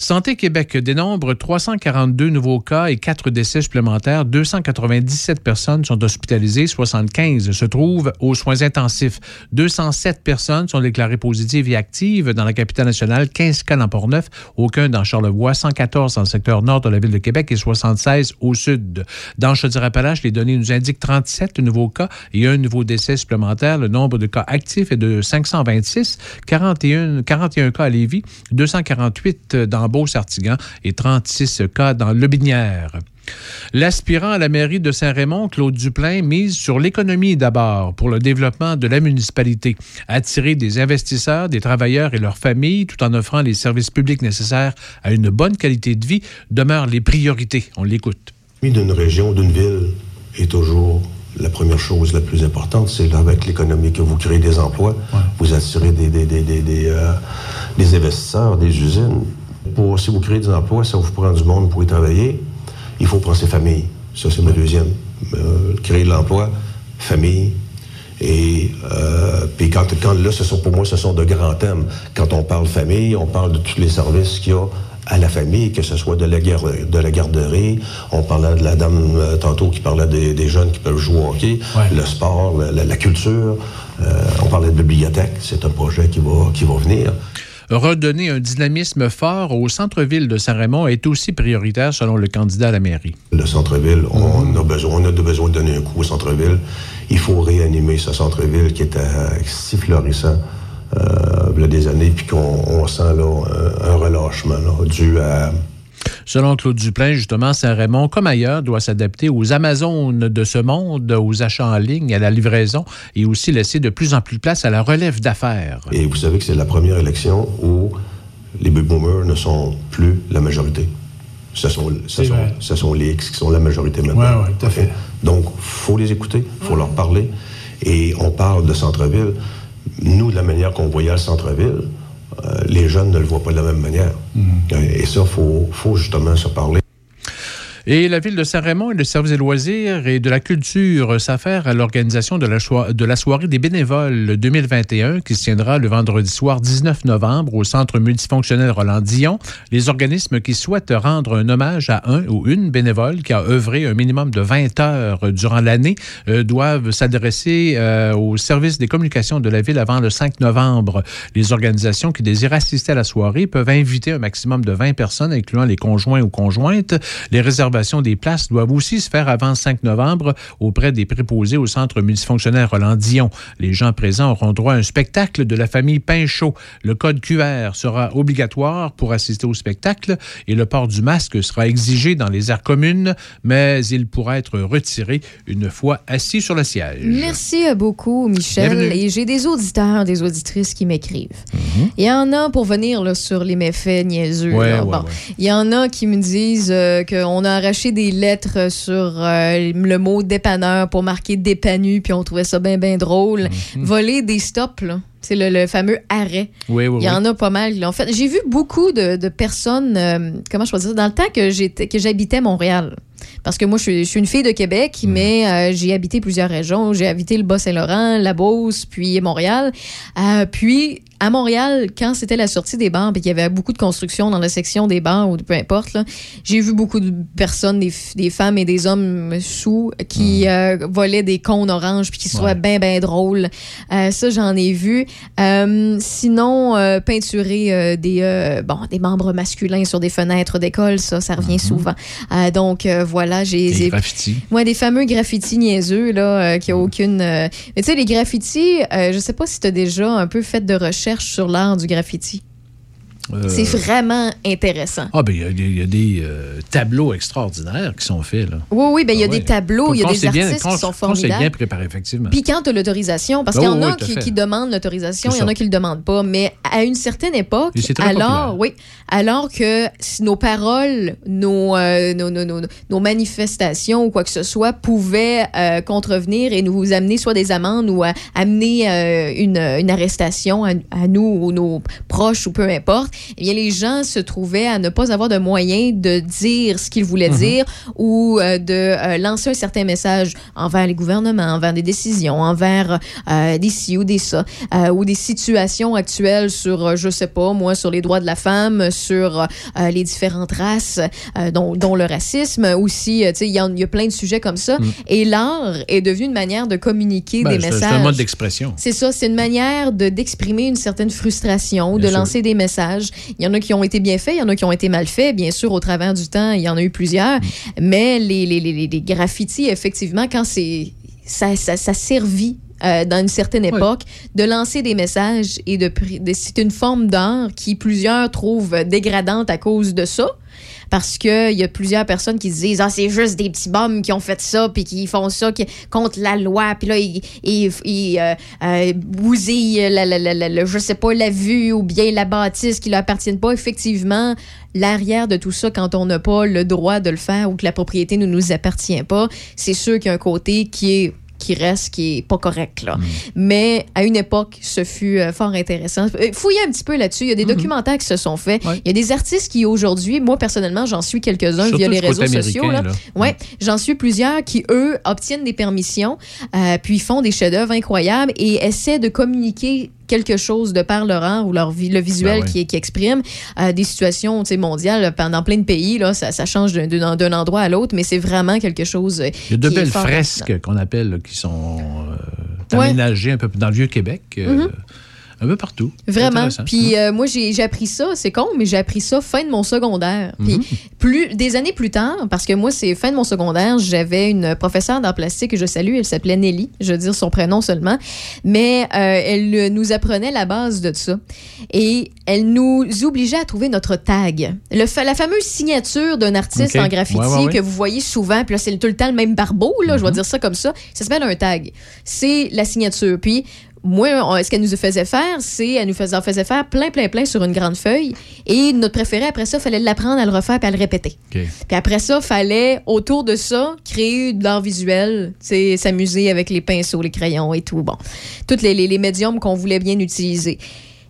Santé Québec dénombre 342 nouveaux cas et 4 décès supplémentaires. 297 personnes sont hospitalisées, 75 se trouvent aux soins intensifs. 207 personnes sont déclarées positives et actives dans la capitale nationale, 15 cas dans Port-Neuf, aucun dans Charlevoix, 114 dans le secteur nord de la ville de Québec et 76 au sud. Dans Chaudière-Appalaches, les données nous indiquent 37 nouveaux cas et un nouveau décès supplémentaire. Le nombre de cas actifs est de 526, 41, 41 cas à Lévis, 248 dans Beauce-Artigan et 36 cas dans Lobinière. L'aspirant à la mairie de Saint-Raymond, Claude Duplain, mise sur l'économie d'abord pour le développement de la municipalité, attirer des investisseurs, des travailleurs et leurs familles tout en offrant les services publics nécessaires à une bonne qualité de vie demeurent les priorités. On l'écoute. d'une région, d'une ville, est toujours la première chose la plus importante. C'est avec l'économie que vous créez des emplois, vous attirez des, des, des, des, des, euh, des investisseurs, des usines. Pour, si vous créez des emplois, ça vous prend du monde pour y travailler. Il faut prendre ses familles. Ça, c'est ma deuxième. Euh, créer de l'emploi, famille. Et euh, puis quand, quand là, ce sont pour moi, ce sont de grands thèmes. Quand on parle famille, on parle de tous les services qu'il y a à la famille, que ce soit de la, de la garderie. On parlait de la dame euh, tantôt qui parlait des, des jeunes qui peuvent jouer au hockey, le sport, la, la- la culture. Euh, on parlait de bibliothèque. C'est un projet qui va, qui va venir. Redonner un dynamisme fort au centre-ville de Saint-Raymond est aussi prioritaire selon le candidat à la mairie. Le centre-ville, on a besoin, on a besoin de donner un coup au centre-ville. Il faut réanimer ce centre-ville qui était si florissant euh, il y a des années, puis qu'on on sent là, un, un relâchement là, dû à Selon Claude Duplain, justement, Saint-Raymond, comme ailleurs, doit s'adapter aux Amazones de ce monde, aux achats en ligne, à la livraison et aussi laisser de plus en plus de place à la relève d'affaires. Et vous savez que c'est la première élection où les baby boomers ne sont plus la majorité. Ce sont, ce sont, ce sont les X qui sont la majorité maintenant. Ouais, ouais, tout à fait. Donc, faut les écouter, faut leur parler. Et on parle de centre-ville. Nous, de la manière qu'on voyait le centre-ville, euh, les jeunes ne le voient pas de la même manière. Et ça, il faut, faut justement se parler. Et la ville de Saint-Raymond et le service des loisirs et de la culture s'affaire à l'organisation de, la soirée des bénévoles 2021 qui se tiendra le vendredi soir 19 novembre au centre multifonctionnel Roland-Dillon. Les organismes qui souhaitent rendre un hommage à un ou une bénévole qui a œuvré un minimum de 20 heures durant l'année euh, doivent s'adresser euh, au service des communications de la ville avant le 5 novembre. Les organisations qui désirent assister à la soirée peuvent inviter un maximum de 20 personnes, incluant les conjoints ou conjointes. Les réservations des places doivent aussi se faire avant le 5 novembre auprès des préposés au centre multifonctionnel Roland-Dillon. Les gens présents auront droit à un spectacle de la famille Pinchot. Le code QR sera obligatoire pour assister au spectacle et le port du masque sera exigé dans les aires communes, mais il pourra être retiré une fois assis sur le siège. Merci beaucoup, Michel. Bienvenue. Et j'ai des auditeurs, des auditrices qui m'écrivent. Il y en a pour venir là, sur les méfaits niaiseux. Ouais, là. ouais, Bon. ouais. Il y en a qui me disent euh, qu'on a arraché des lettres sur euh, le mot dépanneur pour marquer dépanu, puis on trouvait ça bien, bien drôle. Voler des stops, là. C'est le, le fameux arrêt. Oui, oui, Il y en a pas mal. En fait, j'ai vu beaucoup de, de personnes, euh, comment je peux dire, ça, dans le temps que j'habitais Montréal. Parce que moi, je suis, je suis une fille de Québec, mais euh, j'ai habité plusieurs régions. J'ai habité le Bas-Saint-Laurent, la Beauce, puis Montréal. Euh, puis, à Montréal, quand c'était la sortie des bancs, puis qu'il y avait beaucoup de construction dans la section des bancs, ou peu importe, là, j'ai vu beaucoup de personnes, des, femmes et des hommes sous, qui euh, volaient des cônes oranges, puis qui se trouvaient bien, bien drôles. Euh, ça, j'en ai vu. Euh, sinon, euh, peinturer euh, des, euh, bon, des membres masculins sur des fenêtres d'école, ça, ça revient souvent. Euh, donc, euh, voilà, j'ai... Des graffitis. Ouais, des fameux graffitis niaiseux, là, euh, qui a aucune. euh, Mais tu sais, les graffitis, euh, je sais pas si tu as déjà un peu fait de recherche sur l'art du graffiti. Euh, C'est vraiment intéressant. Ah, ben, il y a- il y, a des euh, tableaux extraordinaires qui sont faits, là. Oui, oui, ben il y a Ah ouais. des tableaux, il y a des bien- artistes quand- qui sont quand c'est formidables. bien préparé, effectivement. Puis quand tu as l'autorisation, parce Oh, qu'il y en oui, a qui, demandent l'autorisation, il y en a qui le demandent pas. Mais à une certaine époque, alors, populaire. oui, alors que nos paroles, nos, euh, nos, nos, nos- nos manifestations ou quoi que ce soit pouvaient contrevenir et nous amener soit des amendes ou à- amener une, une arrestation à, à nous ou nos proches ou peu importe, eh bien, les gens se trouvaient à ne pas avoir de moyens de dire ce qu'ils voulaient Mhm. dire ou euh, de euh, lancer un certain message envers les gouvernements, envers des décisions, envers euh, des ci ou des ça, ou des situations actuelles sur, je sais pas, moi, sur les droits de la femme, sur les différentes races, dont, dont le racisme aussi. tu sais, il y, a plein de sujets comme ça. Mm. Et l'art est devenu une manière de communiquer Ben, des messages. C'est un mode d'expression. C'est ça, c'est une manière de d'exprimer une certaine frustration, Bien de sûr. lancer des messages. Il y en a qui ont été bien faits, il y en a qui ont été mal faits. Bien sûr, au travers du temps, il y en a eu plusieurs. Mais les, les, les, les- graffitis, effectivement, quand c'est ça, ça, ça servit euh, dans une certaine époque de lancer des messages et de, de- c'est une forme d'art qui plusieurs trouvent dégradante à cause de ça. Parce qu'il y a plusieurs personnes qui se disent Ah, c'est juste des petits bums qui ont fait ça, puis qui font ça qui- contre la loi, puis là, ils, ils, ils, euh, euh, bousillent la, la, la, je sais pas, la vue ou bien la bâtisse qui leur appartiennent pas. Effectivement, l'arrière de tout ça, quand on n'a pas le droit de le faire ou que la propriété ne nous appartient pas, c'est sûr qu'il y a un côté qui est qui reste, qui est pas correct. Mm. Là. Mais à une époque, ce fut euh, fort intéressant. Euh, Fouillez un petit peu là-dessus. Il y a des Mm-hmm. documentaires qui se sont faits. Il y a des artistes qui, aujourd'hui, moi, personnellement, j'en suis quelques-uns via les réseaux sociaux. Là. là. Ouais, j'en suis plusieurs qui, eux, obtiennent des permissions, euh, puis font des chefs-d'œuvre incroyables et essaient de communiquer quelque chose de par leur art ou leur vi- le visuel Ben ouais. qui, qui exprime euh, des situations tu sais, mondiales pendant plein de pays là ça, ça change d'un- endroit à l'autre mais c'est vraiment quelque chose euh, Il y a de belles fresques qu'on appelle, là, qui sont euh, Ouais. aménagées un peu dans le Vieux-Québec, euh, Mhm. Un peu partout. Vraiment. Puis euh, moi, j'ai appris ça, c'est con, mais j'ai appris ça fin de mon secondaire. Puis Mhm. plus des années plus tard, parce que moi, c'est fin de mon secondaire, j'avais une professeure d'art plastique que je salue, elle s'appelait Nelly, je veux dire son prénom seulement, mais euh, elle euh, nous apprenait la base de ça. Et elle nous obligeait à trouver notre tag. Le fa- la fameuse signature d'un artiste en graffiti Ouais, ouais, ouais. que vous voyez souvent, puis là, c'est tout le temps le même barbeau, là, je vais dire ça comme ça. Ça s'appelle un tag. C'est la signature. Puis moi, on- ce qu'elle nous faisait faire, c'est elle nous faisait, faire plein, plein, plein sur une grande feuille. Et notre préféré, après ça, fallait l'apprendre à le refaire puis à le répéter. Puis après ça, fallait, autour de ça, créer de l'art visuel, s'amuser avec les pinceaux, les crayons et tout. Bon, tous les, les, les médiums qu'on voulait bien utiliser.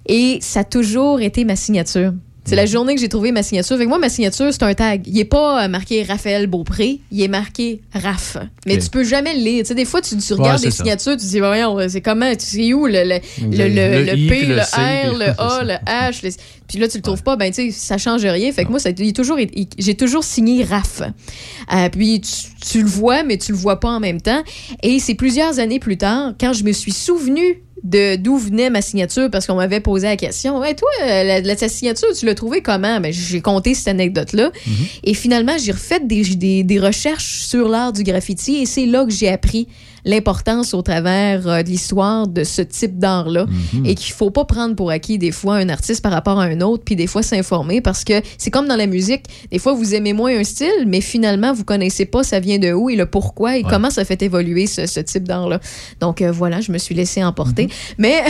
Et ça a toujours été ma signature. C'est la journée que j'ai trouvé ma signature. Avec moi, ma signature, c'est un tag. Il n'est pas euh, marqué Raphaël Beaupré, il est marqué RAF. Mais tu peux jamais le lire. Tu sais, des fois, tu, tu Ouais, regardes c'est les ça. signatures, tu te dis, voyons, c'est comment, tu sais où le, le, le, Le- le- I, P, le, C, R, le A, le H. Puis là, tu le trouves pas, ben, tu sais, ça change rien. Fait que moi, ça, il est toujours, il- j'ai toujours signé RAF. Euh, puis tu, tu le vois, mais tu le vois pas en même temps. Et c'est plusieurs années plus tard, quand je me suis souvenu de d'où venait ma signature parce qu'on m'avait posé la question ouais toi euh, la, la- ta signature tu l'as trouvée comment ben, j'ai compté cette anecdote là et finalement j'ai refait des, des, des recherches sur l'art du graffiti et c'est là que j'ai appris l'importance au travers euh, de l'histoire de ce type d'art là et qu'il faut pas prendre pour acquis des fois un artiste par rapport à un autre puis des fois s'informer parce que c'est comme dans la musique. Des fois vous aimez moins un style mais finalement vous connaissez pas ça vient de où et le pourquoi et comment ça fait évoluer ce, ce type d'art là donc euh, voilà je me suis laissé emporter. Mais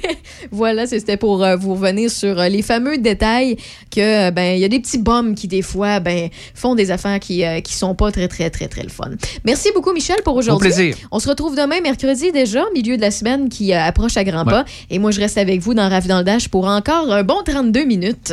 voilà c'était pour euh, vous revenir sur les fameux détails que ben il y a des petits bums qui des fois ben font des affaires qui qui sont pas très très très très le fun. Merci beaucoup Michel pour aujourd'hui. plaisir. On se retrouve demain, mercredi déjà, milieu de la semaine qui euh, approche à grands Ouais. pas. Et moi, je reste avec vous dans Rave dans le Dash pour encore un bon 32 minutes.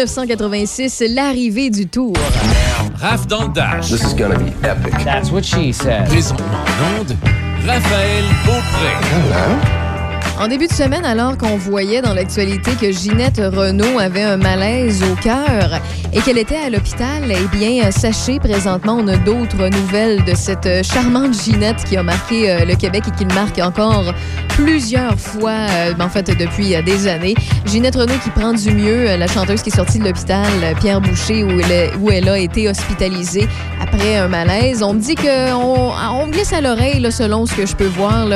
1986, l'arrivée du tour. Raph dans le Dash. This is gonna be epic. That's what she said. Présentement en onde, Raphaël Beaupré. En début de semaine, alors qu'on voyait dans l'actualité que Ginette Renault avait un malaise au cœur et qu'elle était à l'hôpital, eh bien, sachez, présentement, on a d'autres nouvelles de cette charmante Ginette qui a marqué euh, le Québec et qui le marque encore plusieurs fois, euh, en fait, depuis euh, des années. Ginette Renault qui prend du mieux, euh, la chanteuse qui est sortie de l'hôpital, Pierre Boucher, où elle, a été hospitalisée après un malaise. On me dit que on, glisse à l'oreille, selon ce que je peux voir,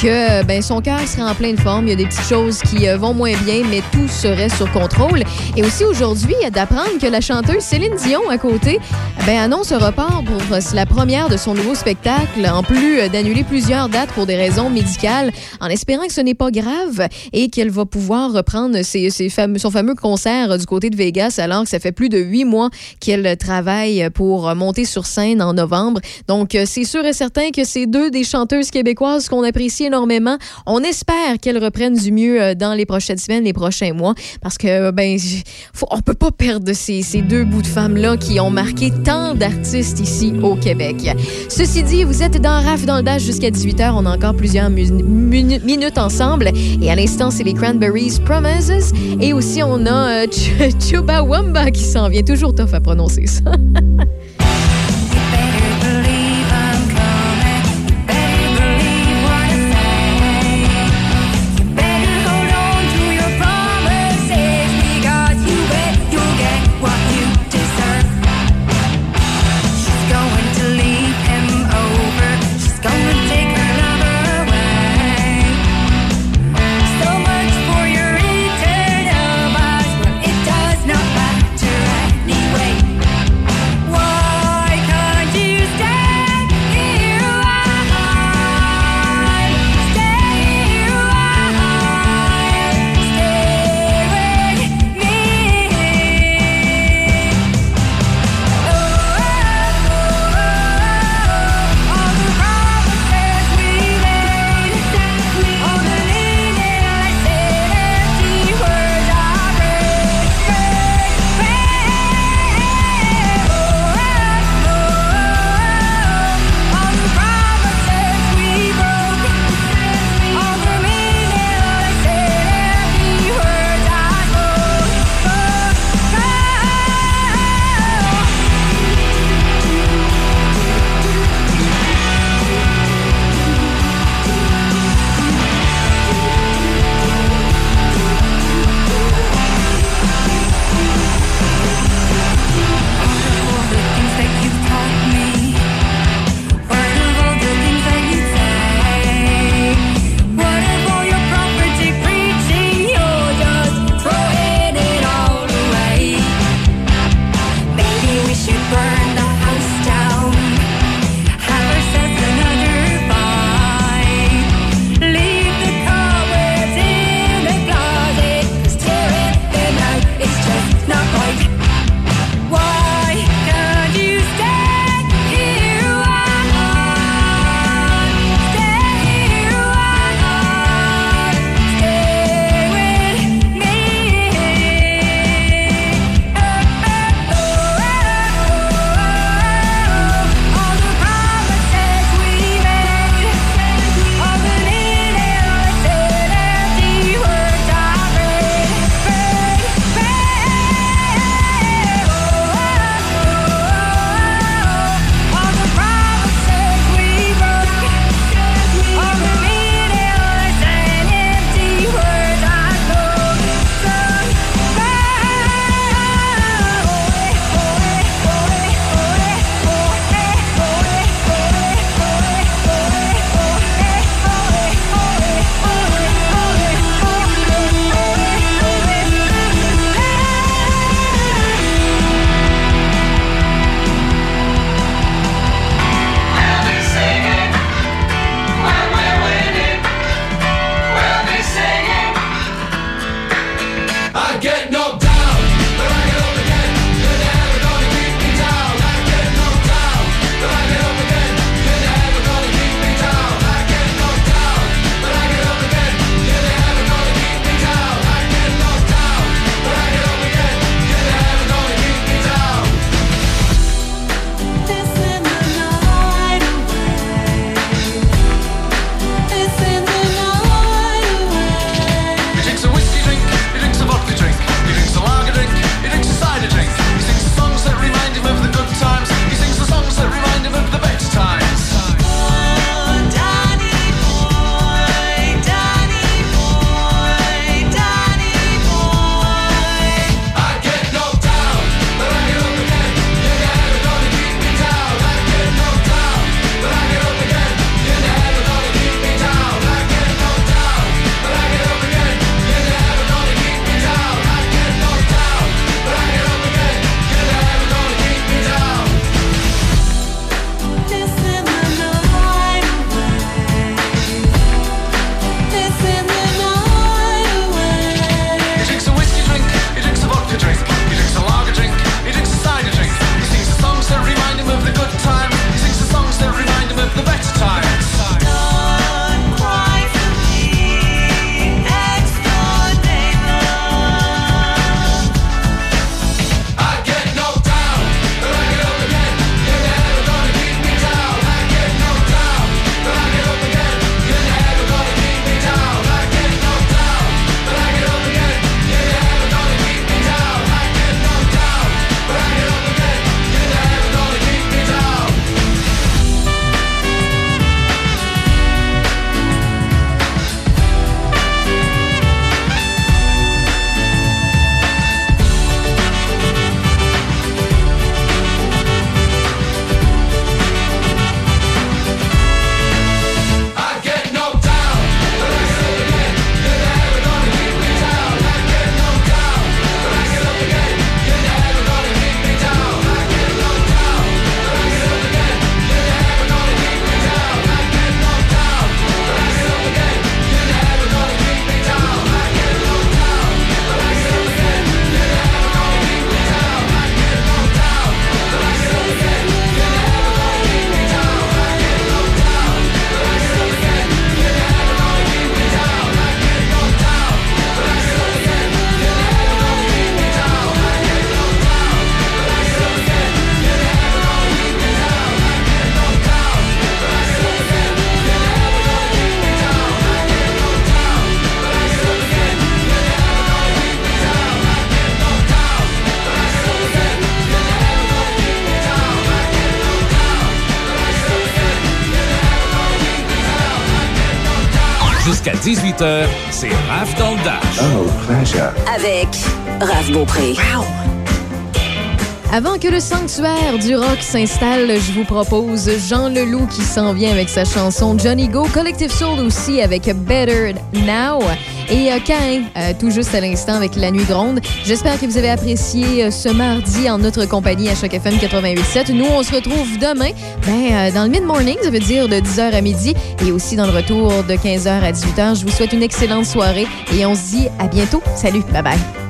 que ben, son cœur serait en pleine forme. Il y a des petites choses qui vont moins bien, mais tout serait sur contrôle. Et aussi aujourd'hui, d'apprendre que la chanteuse Céline Dion à côté ben, annonce un report pour euh, la première de son nouveau spectacle, en plus euh, d'annuler plusieurs dates pour des raisons médicales, en espérant que ce n'est pas grave et qu'elle va pouvoir reprendre ses, ses fameux, son fameux concert euh, du côté de Vegas, alors que ça fait plus de huit mois qu'elle travaille pour euh, monter sur scène en novembre. Donc, euh, c'est sûr et certain que c'est deux des chanteuses québécoises qu'on apprécie énormément. On espère qu'elles reprennent du mieux euh, dans les prochaines semaines, les prochains mois, parce que, ben, faut, on peut pas perdre ces, ces deux bouts de femmes-là qui ont marqué tant d'artistes ici au Québec. Ceci dit, vous êtes dans RAF dans le Dash jusqu'à 18h. On a encore plusieurs minutes ensemble. Et à l'instant, c'est les Cranberries Promises. Et aussi, on a euh, Ch- Chuba Wamba qui s'en vient. Toujours tough à prononcer ça. 18h, c'est Raph dans le Dash. Oh, pleasure. Avec Raph Beaupré. Avant que le sanctuaire du rock s'installe, je vous propose Jean Leloup qui s'en vient avec sa chanson Johnny Go, Collective Soul aussi avec Better Now et euh, Cain, euh, tout juste à l'instant avec La Nuit Gronde. J'espère que vous avez apprécié euh, ce mardi en notre compagnie à Choc FM 88.7. Nous, on se retrouve demain ben, euh, dans le mid-morning, ça veut dire de 10h à midi et aussi dans le retour de 15h à 18h. Je vous souhaite une excellente soirée et on se dit à bientôt. Salut, bye bye.